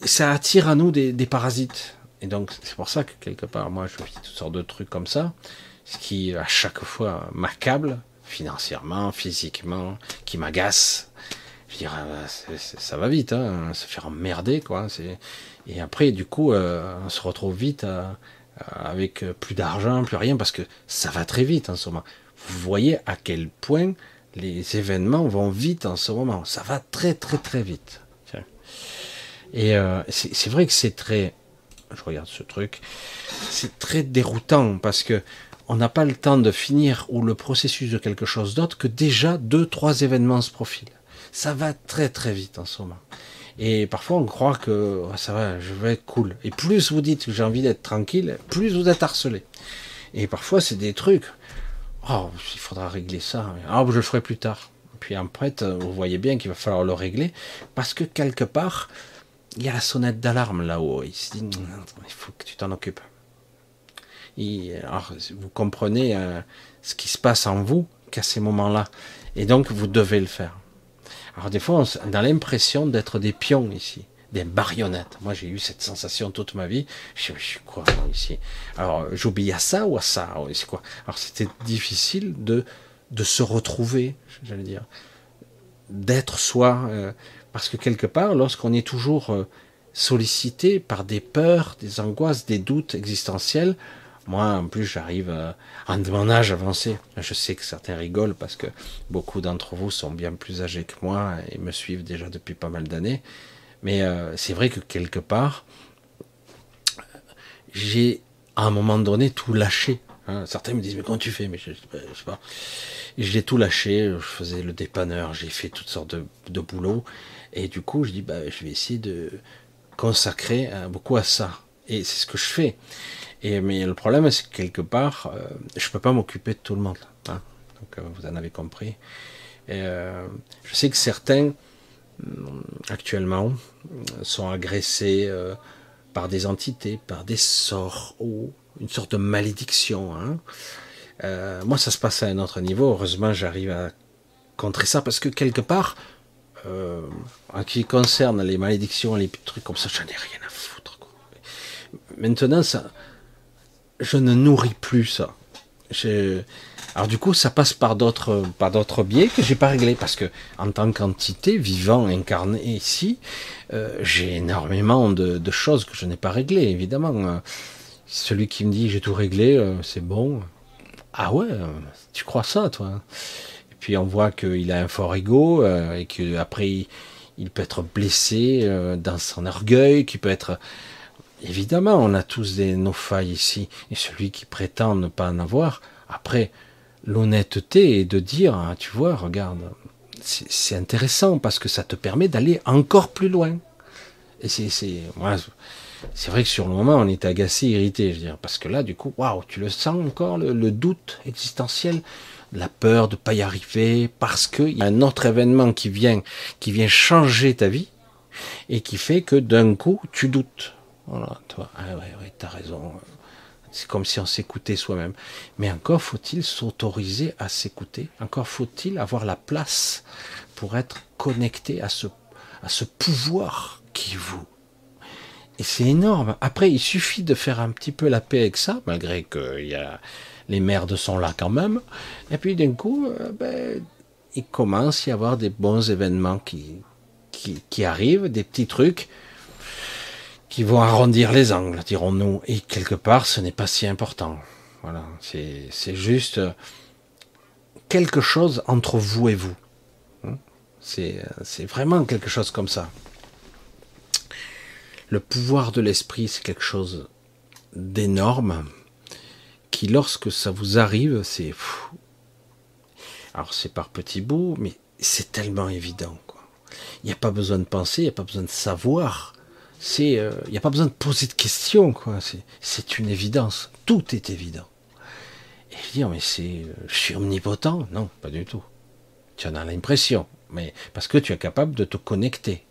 ça attire à nous des, parasites. Et donc, c'est pour ça que quelque part, moi, je vis toutes sortes de trucs comme ça, ce qui, à chaque fois, m'accable, financièrement, physiquement, qui m'agace. Je dirais, ah, ça va vite, hein, se faire emmerder, quoi. Et après, du coup, euh, on se retrouve vite euh, avec plus d'argent, plus rien, parce que ça va très vite en ce moment. Vous voyez à quel point les événements vont vite en ce moment. Ça va très très très vite. Et euh, c'est vrai que c'est très, je regarde ce truc, c'est très déroutant parce que on n'a pas le temps de finir ou le processus de quelque chose d'autre que déjà deux trois événements se profilent. Ça va très très vite en ce moment. Et parfois on croit que oh, ça va, je vais être cool. Et plus vous dites que j'ai envie d'être tranquille, plus vous êtes harcelé. Et parfois c'est des trucs. Oh, il faudra régler ça. Ah, je le ferai plus tard. Puis après, vous voyez bien qu'il va falloir le régler parce que quelque part, il y a la sonnette d'alarme là-haut. Il se dit, il faut que tu t'en occupes. Alors, vous comprenez euh, ce qui se passe en vous qu'à ces moments-là. Et donc, vous devez le faire. Alors, des fois, on a l'impression d'être des pions ici, des marionnettes. Moi, j'ai eu cette sensation toute ma vie. Je, suis quoi ici? Alors, j'obéis à ça ou à ça? C'est quoi? Alors, c'était difficile de, de se retrouver, j'allais dire, d'être soi. Euh, parce que quelque part, lorsqu'on est toujours euh, sollicité par des peurs, des angoisses, des doutes existentiels, moi en plus j'arrive à, mon âge avancé. Je sais que certains rigolent parce que beaucoup d'entre vous sont bien plus âgés que moi et me suivent déjà depuis pas mal d'années. Mais euh, c'est vrai que quelque part, j'ai à un moment donné tout lâché. Hein. Certains me disent mais comment tu fais? Mais je, sais pas. J'ai tout lâché. Je faisais le dépanneur, j'ai fait toutes sortes de, de boulots et du coup, je dis, bah, je vais essayer de consacrer euh, beaucoup à ça. Et c'est ce que je fais. Mais le problème, c'est que quelque part, euh, je ne peux pas m'occuper de tout le monde. Hein. Donc, euh, vous en avez compris. je sais que certains, actuellement, sont agressés par des entités, par des sorts ou une sorte de malédiction. Hein. moi, ça se passe à un autre niveau. Heureusement, j'arrive à contrer ça parce que quelque part, euh, en qui concerne les malédictions, les trucs comme ça, j'en ai rien à foutre. Maintenant, ça, je ne nourris plus ça. Alors du coup, ça passe par d'autres, par d'autres biais que j'ai pas réglés parce que en tant qu'entité vivant incarné ici, euh, j'ai énormément de, choses que je n'ai pas réglées. Évidemment, celui qui me dit j'ai tout réglé, euh, c'est bon. Ah ouais, tu crois ça, toi? Puis on voit qu'il a un fort ego euh, et qu'après il, il, peut être blessé euh, dans son orgueil, qui peut être... Évidemment, on a tous des, nos failles ici. Et celui qui prétend ne pas en avoir, après, l'honnêteté est de dire, hein, tu vois, regarde, c'est intéressant parce que ça te permet d'aller encore plus loin. Et c'est, vrai que sur le moment, on est agacé, irrité, je veux dire, parce que là, du coup, waouh, tu le sens encore, le doute existentiel la peur de pas y arriver, parce qu'il y a un autre événement qui vient, qui vient changer ta vie, et qui fait que d'un coup, tu doutes. Voilà, toi, ah t'as raison. C'est comme si on s'écoutait soi-même. Mais encore faut-il s'autoriser à s'écouter. Encore faut-il avoir la place pour être connecté à ce, pouvoir qui vous. Et c'est énorme. Après, il suffit de faire un petit peu la paix avec ça, malgré a les merdes sont là quand même. Et puis d'un coup, euh, ben, il commence à y avoir des bons événements qui, arrivent, des petits trucs qui vont arrondir les angles, dirons-nous. Et quelque part, ce n'est pas si important. Voilà, c'est juste quelque chose entre vous et vous. Hein? C'est vraiment quelque chose comme ça. Le pouvoir de l'esprit, c'est quelque chose d'énorme qui, lorsque ça vous arrive, c'est alors c'est par petits bouts, mais c'est tellement évident. Il n'y a pas besoin de penser, il n'y a pas besoin de savoir. C'est, euh, il n'y a pas besoin de poser de questions. Quoi. C'est, une évidence. Tout est évident. Et je dis, mais c'est, euh, je suis omnipotent Non, pas du tout. Tu en as l'impression, mais parce que tu es capable de te connecter.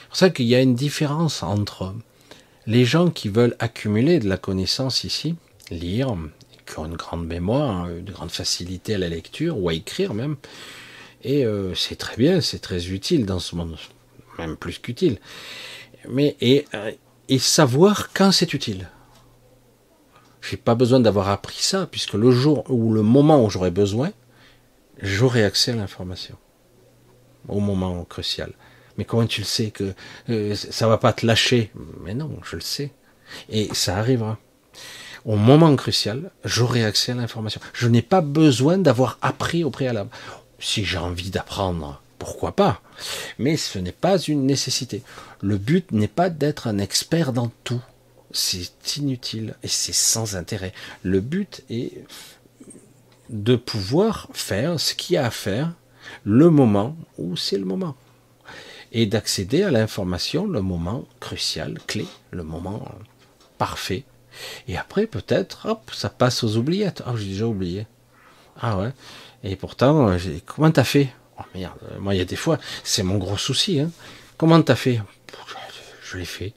C'est pour ça qu'il y a une différence entre les gens qui veulent accumuler de la connaissance ici, lire, qui ont une grande mémoire, une grande facilité à la lecture ou à écrire même. Et euh, c'est très bien, c'est très utile dans ce monde, même plus qu'utile. Mais et, et savoir quand c'est utile. J'ai pas besoin d'avoir appris ça, puisque le jour ou le moment où j'aurai besoin, j'aurai accès à l'information. Au moment crucial. Mais comment tu le sais que euh, ça va pas te lâcher? Mais non, je le sais. Et ça arrivera. Au moment crucial, j'aurai accès à l'information. Je n'ai pas besoin d'avoir appris au préalable. Si j'ai envie d'apprendre, pourquoi pas? Mais ce n'est pas une nécessité. Le but n'est pas d'être un expert dans tout. C'est inutile et c'est sans intérêt. Le but est de pouvoir faire ce qu'il y a à faire le moment où c'est le moment et d'accéder à l'information le moment crucial, clé, le moment parfait. Et après, peut-être, hop, ça passe aux oubliettes. Ah, j'ai déjà oublié. Ah ouais. Et pourtant, comment t'as fait? Oh merde, moi il y a des fois, c'est mon gros souci. Hein. Comment t'as fait? Je, l'ai fait.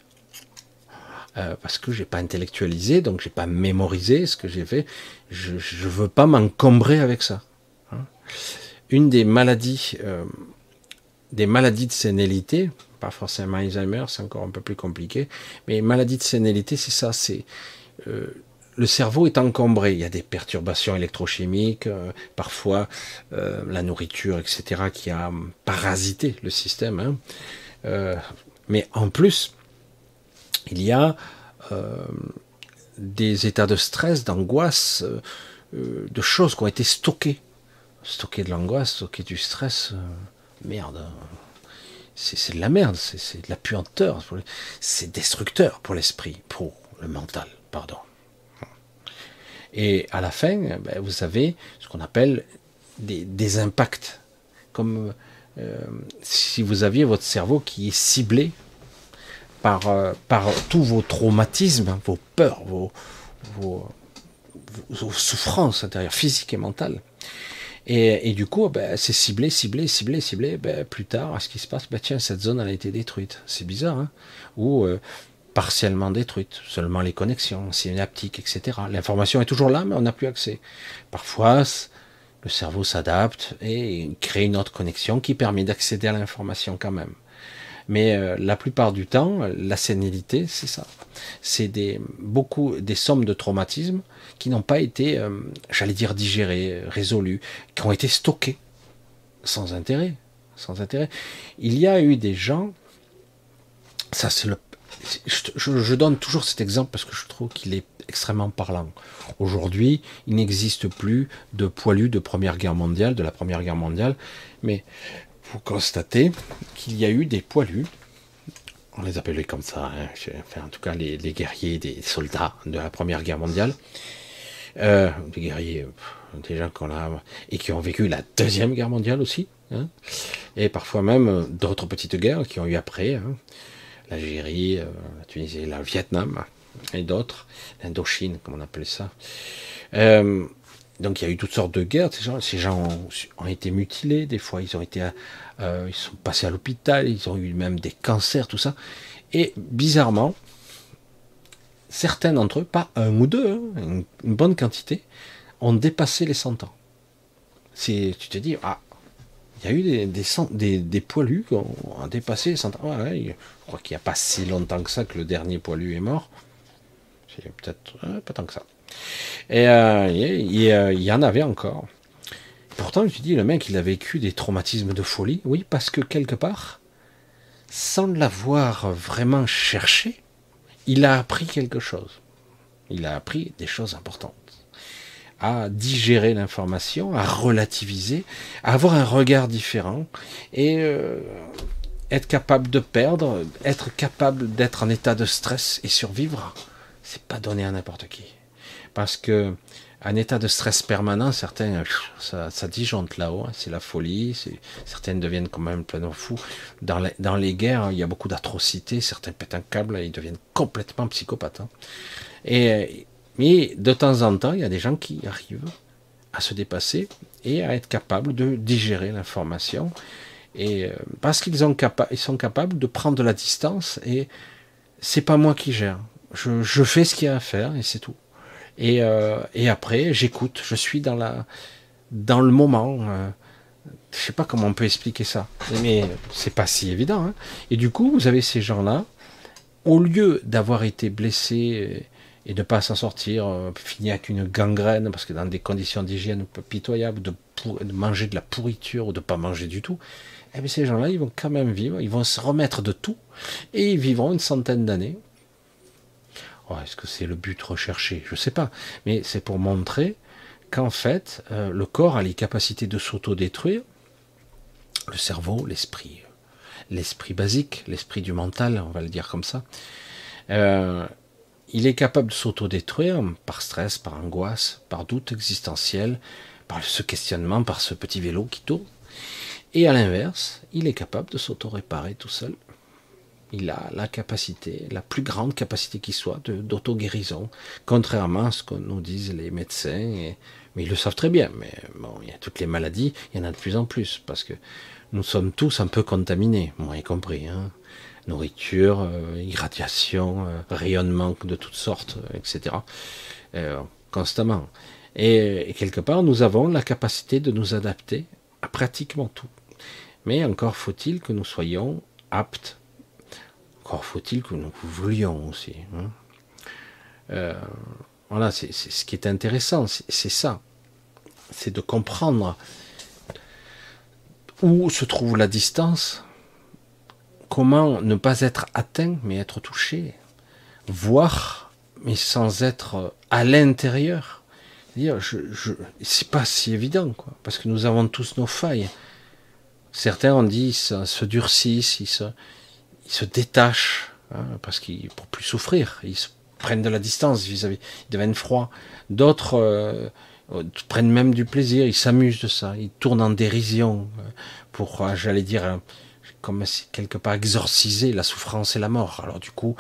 Euh, parce que j'ai pas intellectualisé, donc j'ai pas mémorisé ce que j'ai fait. Je ne veux pas m'encombrer avec ça. Hein. Une des maladies euh, des maladies de sénilité, pas forcément Alzheimer, c'est encore un peu plus compliqué, mais maladies de sénilité, c'est ça, c'est euh, le cerveau est encombré, il y a des perturbations électrochimiques, euh, parfois euh, la nourriture, etc., qui a parasité le système. Hein. mais en plus, il y a des états de stress, d'angoisse, de choses qui ont été stockées. Stocker de l'angoisse, stocker du stress, merde. C'est de la merde, c'est de la puanteur, c'est destructeur pour l'esprit, pour le mental, pardon. Et à la fin, ben, vous avez ce qu'on appelle des, impacts, comme euh, si vous aviez votre cerveau qui est ciblé par, euh, par tous vos traumatismes, vos peurs, vos, souffrances intérieures, physiques et mentales. Et, du coup, ben, c'est ciblé, ciblé, ciblé, ciblé. Ben, plus tard, ce qui se passe, ben, tiens, cette zone a été détruite. C'est bizarre, hein Ou euh, partiellement détruite, seulement les connexions synaptiques, etc. L'information est toujours là, mais on n'a plus accès. Parfois, le cerveau s'adapte et crée une autre connexion qui permet d'accéder à l'information quand même. Mais euh, la plupart du temps, la sénilité, c'est ça. C'est des, beaucoup des sommes de traumatismes qui n'ont pas été, euh, j'allais dire, digérés, résolus, qui ont été stockés sans intérêt. Sans intérêt. Il y a eu des gens, ça c'est le, je, donne toujours cet exemple parce que je trouve qu'il est extrêmement parlant. Aujourd'hui, il n'existe plus de poilus de Première Guerre mondiale, de la Première Guerre mondiale, mais vous constatez qu'il y a eu des poilus. On les appelait comme ça, enfin, en tout cas les, les, guerriers, des soldats de la Première Guerre mondiale, euh, des guerriers, des gens qu'on a, et qui ont vécu la deuxième guerre mondiale aussi, hein, et parfois même euh, d'autres petites guerres qui ont eu après, hein, l'Algérie, euh, la Tunisie, le Vietnam, et d'autres, l'Indochine, comme on appelait ça. donc il y a eu toutes sortes de guerres. Ces gens, ces gens ont, été mutilés, des fois ils ont été, ils sont passés à l'hôpital, ils ont eu même des cancers, tout ça. Et bizarrement, certains d'entre eux, pas un ou deux, hein, une, bonne quantité, ont dépassé les 100 ans. tu te dis, ah, il y a eu des, poilus qui ont, dépassé les 100 ans. je crois qu'il n'y a pas si longtemps que ça que le dernier poilu est mort. Peut-être pas tant que ça. Et euh, il, y en avait encore. Pourtant, te dis, le mec, il a vécu des traumatismes de folie. Oui, parce que quelque part, sans l'avoir vraiment cherché, il a appris quelque chose. Il a appris des choses importantes. À digérer l'information, à relativiser, à avoir un regard différent et euh, être capable de perdre, être capable d'être en état de stress et survivre, c'est pas donné à n'importe qui. Parce que un état de stress permanent, certains, ça, ça disjoncte là-haut, hein, c'est la folie, certaines deviennent quand même plein de fous. Dans les, dans les guerres, il y a beaucoup d'atrocités, certains pètent un câble, ils deviennent complètement psychopathes. Hein. Et, mais de temps en temps, il y a des gens qui arrivent à se dépasser et à être capables de digérer l'information. Et euh, parce qu'ils ils sont capables de prendre de la distance et c'est pas moi qui gère. Je, fais ce qu'il y a à faire et c'est tout. Et, euh, et après, j'écoute, je suis dans, la, dans le moment. Euh, je sais pas comment on peut expliquer ça, mais c'est pas si évident. Hein. Et du coup, vous avez ces gens-là au lieu d'avoir été blessé et de ne pas s'en sortir, euh, finir avec une gangrène, parce que dans des conditions d'hygiène pitoyables, de, manger de la pourriture ou de ne pas manger du tout, eh bien, ces gens-là, ils vont quand même vivre, ils vont se remettre de tout, et ils vivront une centaine d'années. Oh, Est-ce que c'est le but recherché? Je ne sais pas, mais c'est pour montrer qu'en fait, euh, le corps a les capacités de s'auto-détruire, le cerveau, l'esprit, l'esprit basique, l'esprit du mental, on va le dire comme ça. Euh, il est capable de s'autodétruire par stress, par angoisse, par doute existentiel, par ce questionnement, par ce petit vélo qui tourne. Et à l'inverse, il est capable de s'auto-réparer tout seul. Il a la capacité, la plus grande capacité qui soit d'auto-guérison, contrairement à ce que nous disent les médecins. mais ils le savent très bien. Mais bon, il y a toutes les maladies, il y en a de plus en plus, parce que nous sommes tous un peu contaminés, moi y compris. Hein nourriture, euh, irradiation, euh, rayonnement de toutes sortes, euh, etc. constamment. Et, quelque part, nous avons la capacité de nous adapter à pratiquement tout. Mais encore faut-il que nous soyons aptes. Encore faut-il que nous voulions aussi. Hein. voilà, c'est ce qui est intéressant, c'est ça. C'est de comprendre où se trouve la distance comment ne pas être atteint, mais être touché, voir, mais sans être à l'intérieur. C'est pas si évident, quoi, parce que nous avons tous nos failles. Certains ont dit, se, durcissent, ils se, détachent, hein, parce qu'ils pour plus souffrir, ils se prennent de la distance vis-à-vis, ils deviennent froids. D'autres euh, prennent même du plaisir, ils s'amusent de ça, ils tournent en dérision euh, pour, euh, j'allais dire, comme si quelque part exorciser la souffrance et la mort. Alors du coup,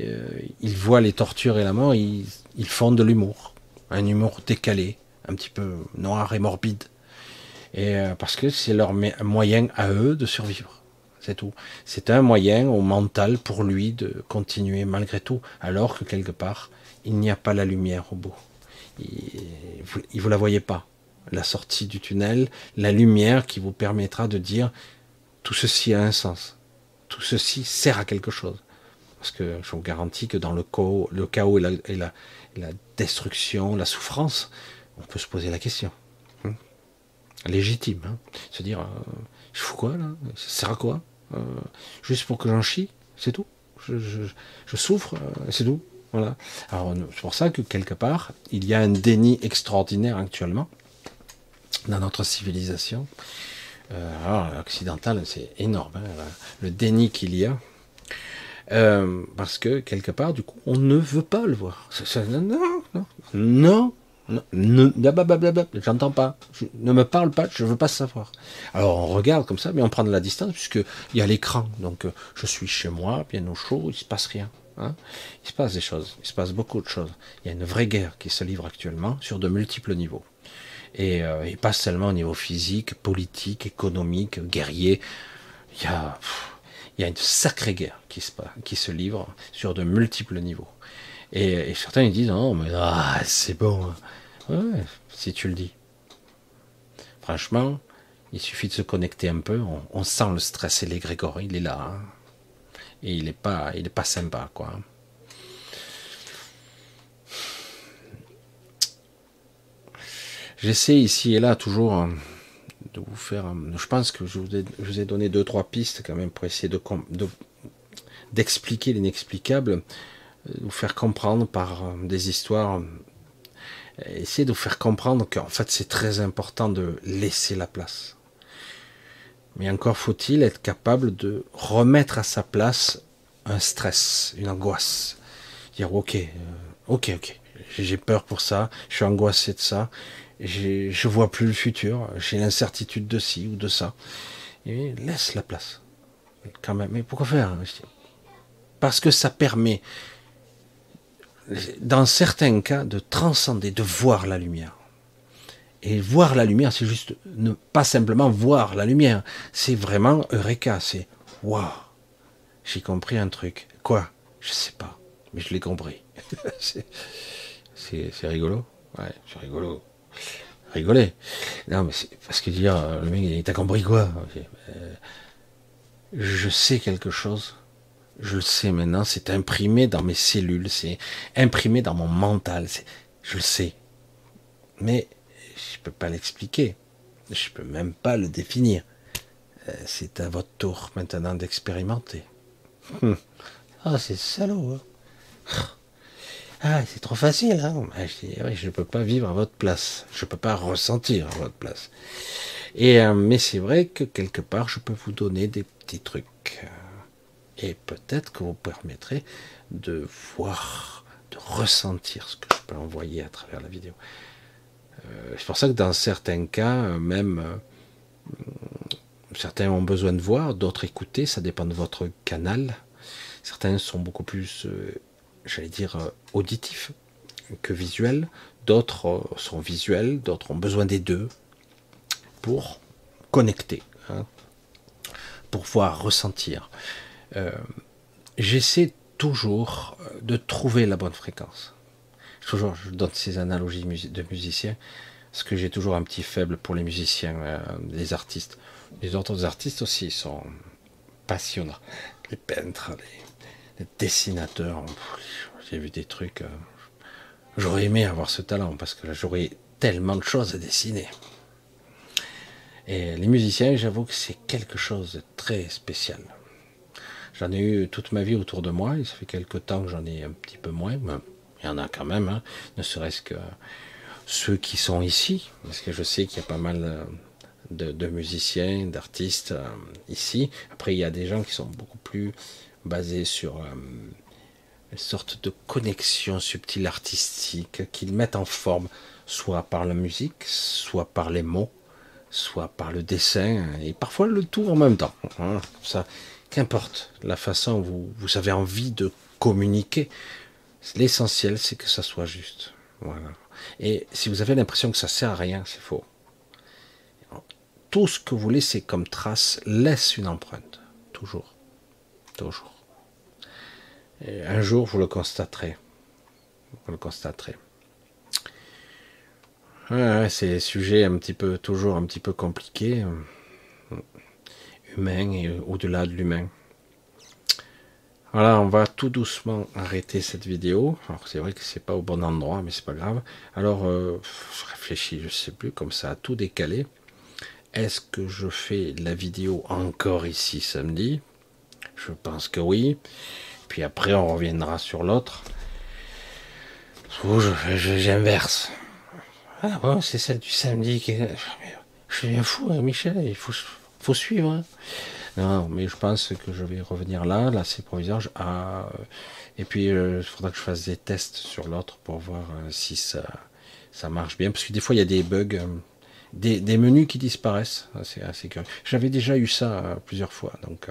euh, ils voient les tortures et la mort, ils, font de l'humour, un humour décalé, un petit peu noir et morbide, euh, parce que c'est leur moyen à eux de survivre. C'est tout. C'est un moyen au mental pour lui de continuer malgré tout, alors que quelque part, il n'y a pas la lumière au bout. Il, il vous la voyez pas. La sortie du tunnel, la lumière qui vous permettra de dire tout ceci a un sens. Tout ceci sert à quelque chose. Parce que je vous garantis que dans le chaos, le chaos et, la, destruction, la souffrance, on peut se poser la question. Hein. Légitime. Hein. Se dire, euh, je fous quoi là? Ça sert à quoi? Euh, Juste pour que j'en chie C'est tout je, souffre euh, C'est tout voilà. Alors c'est pour ça que quelque part, il y a un déni extraordinaire actuellement dans notre civilisation euh, alors, occidental, c'est énorme, hein, le déni qu'il y a. Euh, parce que quelque part, du coup, on ne veut pas le voir. non, non, non, non, j'entends pas. ne me parle pas, je veux pas savoir. Alors on regarde comme ça, mais on prend de la distance puisque il y a l'écran. Donc euh, je suis chez moi, bien au chaud, il se passe rien. Hein. Il se passe des choses, il se passe beaucoup de choses. Il y a une vraie guerre qui se livre actuellement sur de multiples niveaux. Euh, et, pas seulement au niveau physique, politique, économique, guerrier. Il y a, une sacrée guerre qui se, livre sur de multiples niveaux. Et, certains disent non mais ah, c'est bon. Ouais, si tu le dis. Franchement, il suffit de se connecter un peu, on, sent le stress et l'égrégore, il est là. Hein. Et il n'est pas, pas sympa, quoi. J'essaie ici et là toujours euh, de vous faire. Euh, je pense que je vous ai, donné deux trois pistes quand même pour essayer de d'expliquer l'inexplicable, euh, vous faire comprendre par des histoires, essayer de vous faire comprendre qu'en fait c'est très important de laisser la place. Mais encore faut-il être capable de remettre à sa place un stress, une angoisse. Dire ok, ok, ok, j'ai peur pour ça, je suis angoissé de ça, je vois plus le futur, j'ai l'incertitude de ci ou de ça. Et laisse la place. Quand même. Mais pourquoi faire Parce que ça permet, dans certains cas, de transcender, de voir la lumière. Et voir la lumière, c'est juste ne pas simplement voir la lumière. C'est vraiment Eureka. C'est waouh, j'ai compris un truc. Quoi? Je sais pas, mais je l'ai compris. [laughs] c'est rigolo. Ouais, c'est rigolo rigoler. Non, mais c'est parce que dire, le mec, il t'a compris quoi euh, Je sais quelque chose Je le sais maintenant, c'est imprimé dans mes cellules, c'est imprimé dans mon mental, je le sais. Mais je peux pas l'expliquer. Je peux même pas le définir. Euh, c'est à votre tour maintenant d'expérimenter. [laughs] Ah, c'est salaud. Hein. Ah, c'est trop facile. Hein ah, je ne peux pas vivre à votre place. Je ne peux pas ressentir à votre place. Euh, mais c'est vrai que quelque part, je peux vous donner des petits trucs. Euh, et peut-être que vous permettrez de voir, de ressentir ce que je peux envoyer à travers la vidéo. Euh, c'est pour ça que dans certains cas, même certains ont besoin de voir, d'autres écouter, ça dépend de votre canal. Certains sont beaucoup plus, j'allais dire, auditifs que visuels. D'autres sont visuels, d'autres ont besoin des deux pour connecter, hein, pour pouvoir ressentir. Euh, j'essaie toujours euh, de trouver la bonne fréquence. Toujours, je donne ces analogies de musiciens, parce que j'ai toujours un petit faible pour les musiciens, euh, les artistes. Les autres artistes aussi sont passionnants. Les peintres, les, dessinateurs. J'ai vu des trucs. j'aurais aimé avoir ce talent, parce que j'aurais tellement de choses à dessiner. Et les musiciens, j'avoue que c'est quelque chose de très spécial. J'en ai eu toute ma vie autour de moi, et ça fait quelque temps que j'en ai un petit peu moins, mais il y en a quand même, hein. ne serait-ce que ceux qui sont ici, parce que je sais qu'il y a pas mal euh, de, musiciens, d'artistes euh, ici. Après, il y a des gens qui sont beaucoup plus basés sur euh, une sorte de connexion subtile artistique qu'ils mettent en forme, soit par la musique, soit par les mots, soit par le dessin, et parfois le tout en même temps. Ça, qu'importe la façon où vous, avez envie de communiquer, l'essentiel c'est que ça soit juste. Et si vous avez l'impression que ça sert à rien, c'est faux. Tout ce que vous laissez comme trace laisse une empreinte, toujours, toujours. Un jour vous le constaterez, vous le constaterez. C'est des sujets un petit peu, toujours un petit peu compliqués, euh, humains et au-delà de l'humain. Voilà, on va tout doucement arrêter cette vidéo. Alors c'est vrai que c'est pas au bon endroit, mais c'est pas grave. Alors euh, je réfléchis, je sais plus, comme ça, à tout décaler. Est-ce que je fais la vidéo encore ici samedi? Je pense que oui. Puis après on reviendra sur l'autre. J'inverse. Ah c'est celle du samedi. Qui... Je suis bien fou, hein, Michel, il faut, suivre. Hein. Non, mais je pense que je vais revenir là, là c'est provisoire. Ah, et puis euh, il faudra que je fasse des tests sur l'autre pour voir euh, si ça, ça marche bien. Parce que des fois il y a des bugs, euh, des, menus qui disparaissent. C'est assez curieux. J'avais déjà eu ça plusieurs fois. Donc,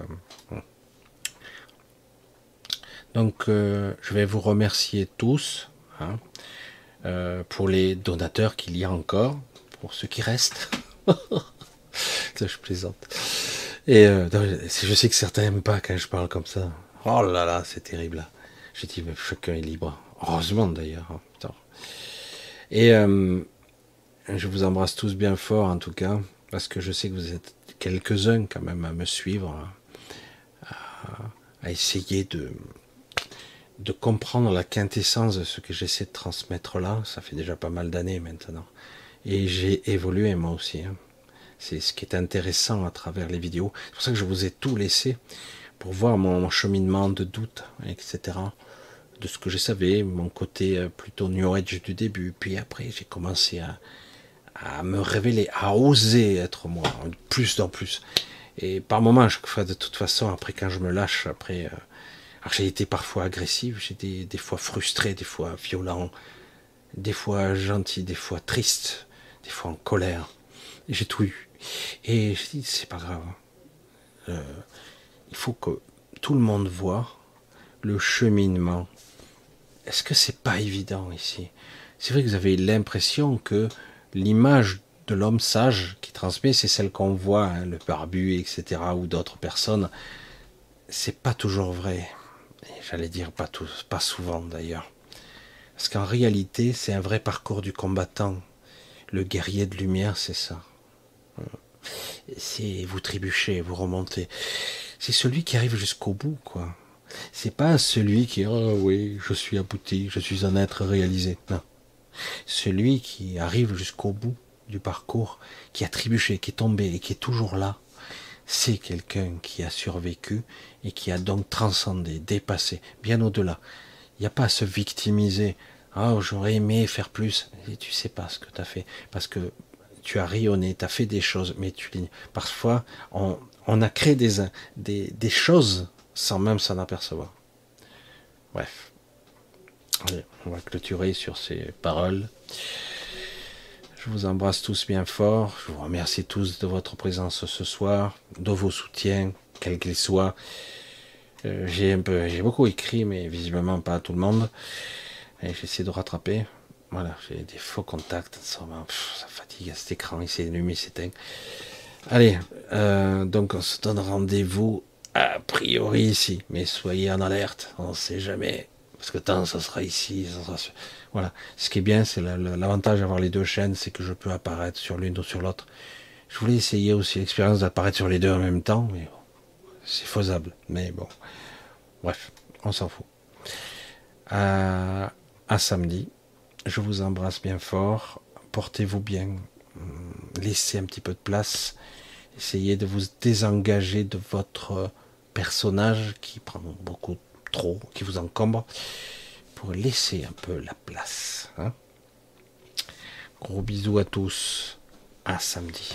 donc je vais vous remercier tous. Hein. Euh, pour les donateurs qu'il y a encore, pour ceux qui restent. [laughs] ça, je plaisante. Et euh, je sais que certains n'aiment pas quand je parle comme ça. Oh là là, c'est terrible. J'ai dit, mais chacun est libre. Heureusement d'ailleurs. Hein, Et euh, je vous embrasse tous bien fort en tout cas, parce que je sais que vous êtes quelques-uns quand même à me suivre, à essayer de, de comprendre la quintessence de ce que j'essaie de transmettre là. Ça fait déjà pas mal d'années maintenant. Et j'ai évolué moi aussi. Hein. C'est ce qui est intéressant à travers les vidéos. C'est pour ça que je vous ai tout laissé pour voir mon, cheminement de doute, etc. De ce que je savais, mon côté euh, plutôt New Age du début. Puis après, j'ai commencé à, me révéler, à oser être moi, plus en plus. Et par moments, chaque fois, de toute façon, après quand je me lâche, après, euh, alors j'ai été parfois agressif, j'ai été des fois frustré, des fois violent, des fois gentil, des fois triste, des fois en colère. J'ai tout eu. Et je dis, c'est pas grave. Euh, il faut que tout le monde voit le cheminement. Est-ce que c'est pas évident ici? C'est vrai que vous avez l'impression que l'image de l'homme sage qui transmet, c'est celle qu'on voit, hein, le barbu, etc., ou d'autres personnes. C'est pas toujours vrai. J'allais dire pas, tous, pas souvent d'ailleurs. Parce qu'en réalité, c'est un vrai parcours du combattant. Le guerrier de lumière, c'est ça. C'est vous trébuchez, vous remontez. C'est celui qui arrive jusqu'au bout, quoi. C'est pas celui qui, oh oui, je suis abouti, je suis un être réalisé. Non. Celui qui arrive jusqu'au bout du parcours, qui a trébuché, qui est tombé et qui est toujours là, c'est quelqu'un qui a survécu et qui a donc transcendé, dépassé, bien au-delà. Il n'y a pas à se victimiser. Ah, j'aurais aimé faire plus. Et tu sais pas ce que tu as fait. Parce que tu as rayonné, tu as fait des choses, mais tu Parfois, on, on a créé des, des, des choses sans même s'en apercevoir. Bref. Allez, on va clôturer sur ces paroles. Je vous embrasse tous bien fort. Je vous remercie tous de votre présence ce soir, de vos soutiens, quels qu'ils soient. Euh, j'ai beaucoup écrit, mais visiblement pas à tout le monde. Et j'essaie de rattraper. Voilà, j'ai des faux contacts. Ça, ça fatigue à cet écran. Il s'allume, il s'éteint. Allez, euh, donc on se donne rendez-vous a priori ici, mais soyez en alerte. On ne sait jamais parce que tant ça sera ici, ça sera voilà. Ce qui est bien, c'est l'avantage d'avoir les deux chaînes, c'est que je peux apparaître sur l'une ou sur l'autre. Je voulais essayer aussi l'expérience d'apparaître sur les deux en même temps, mais c'est faisable. Mais bon, bref, on s'en fout. À samedi, je vous embrasse bien fort. Portez-vous bien. Laissez un petit peu de place. Essayez de vous désengager de votre personnage qui prend beaucoup trop, qui vous encombre laisser un peu la place. Hein. Gros bisous à tous. À samedi.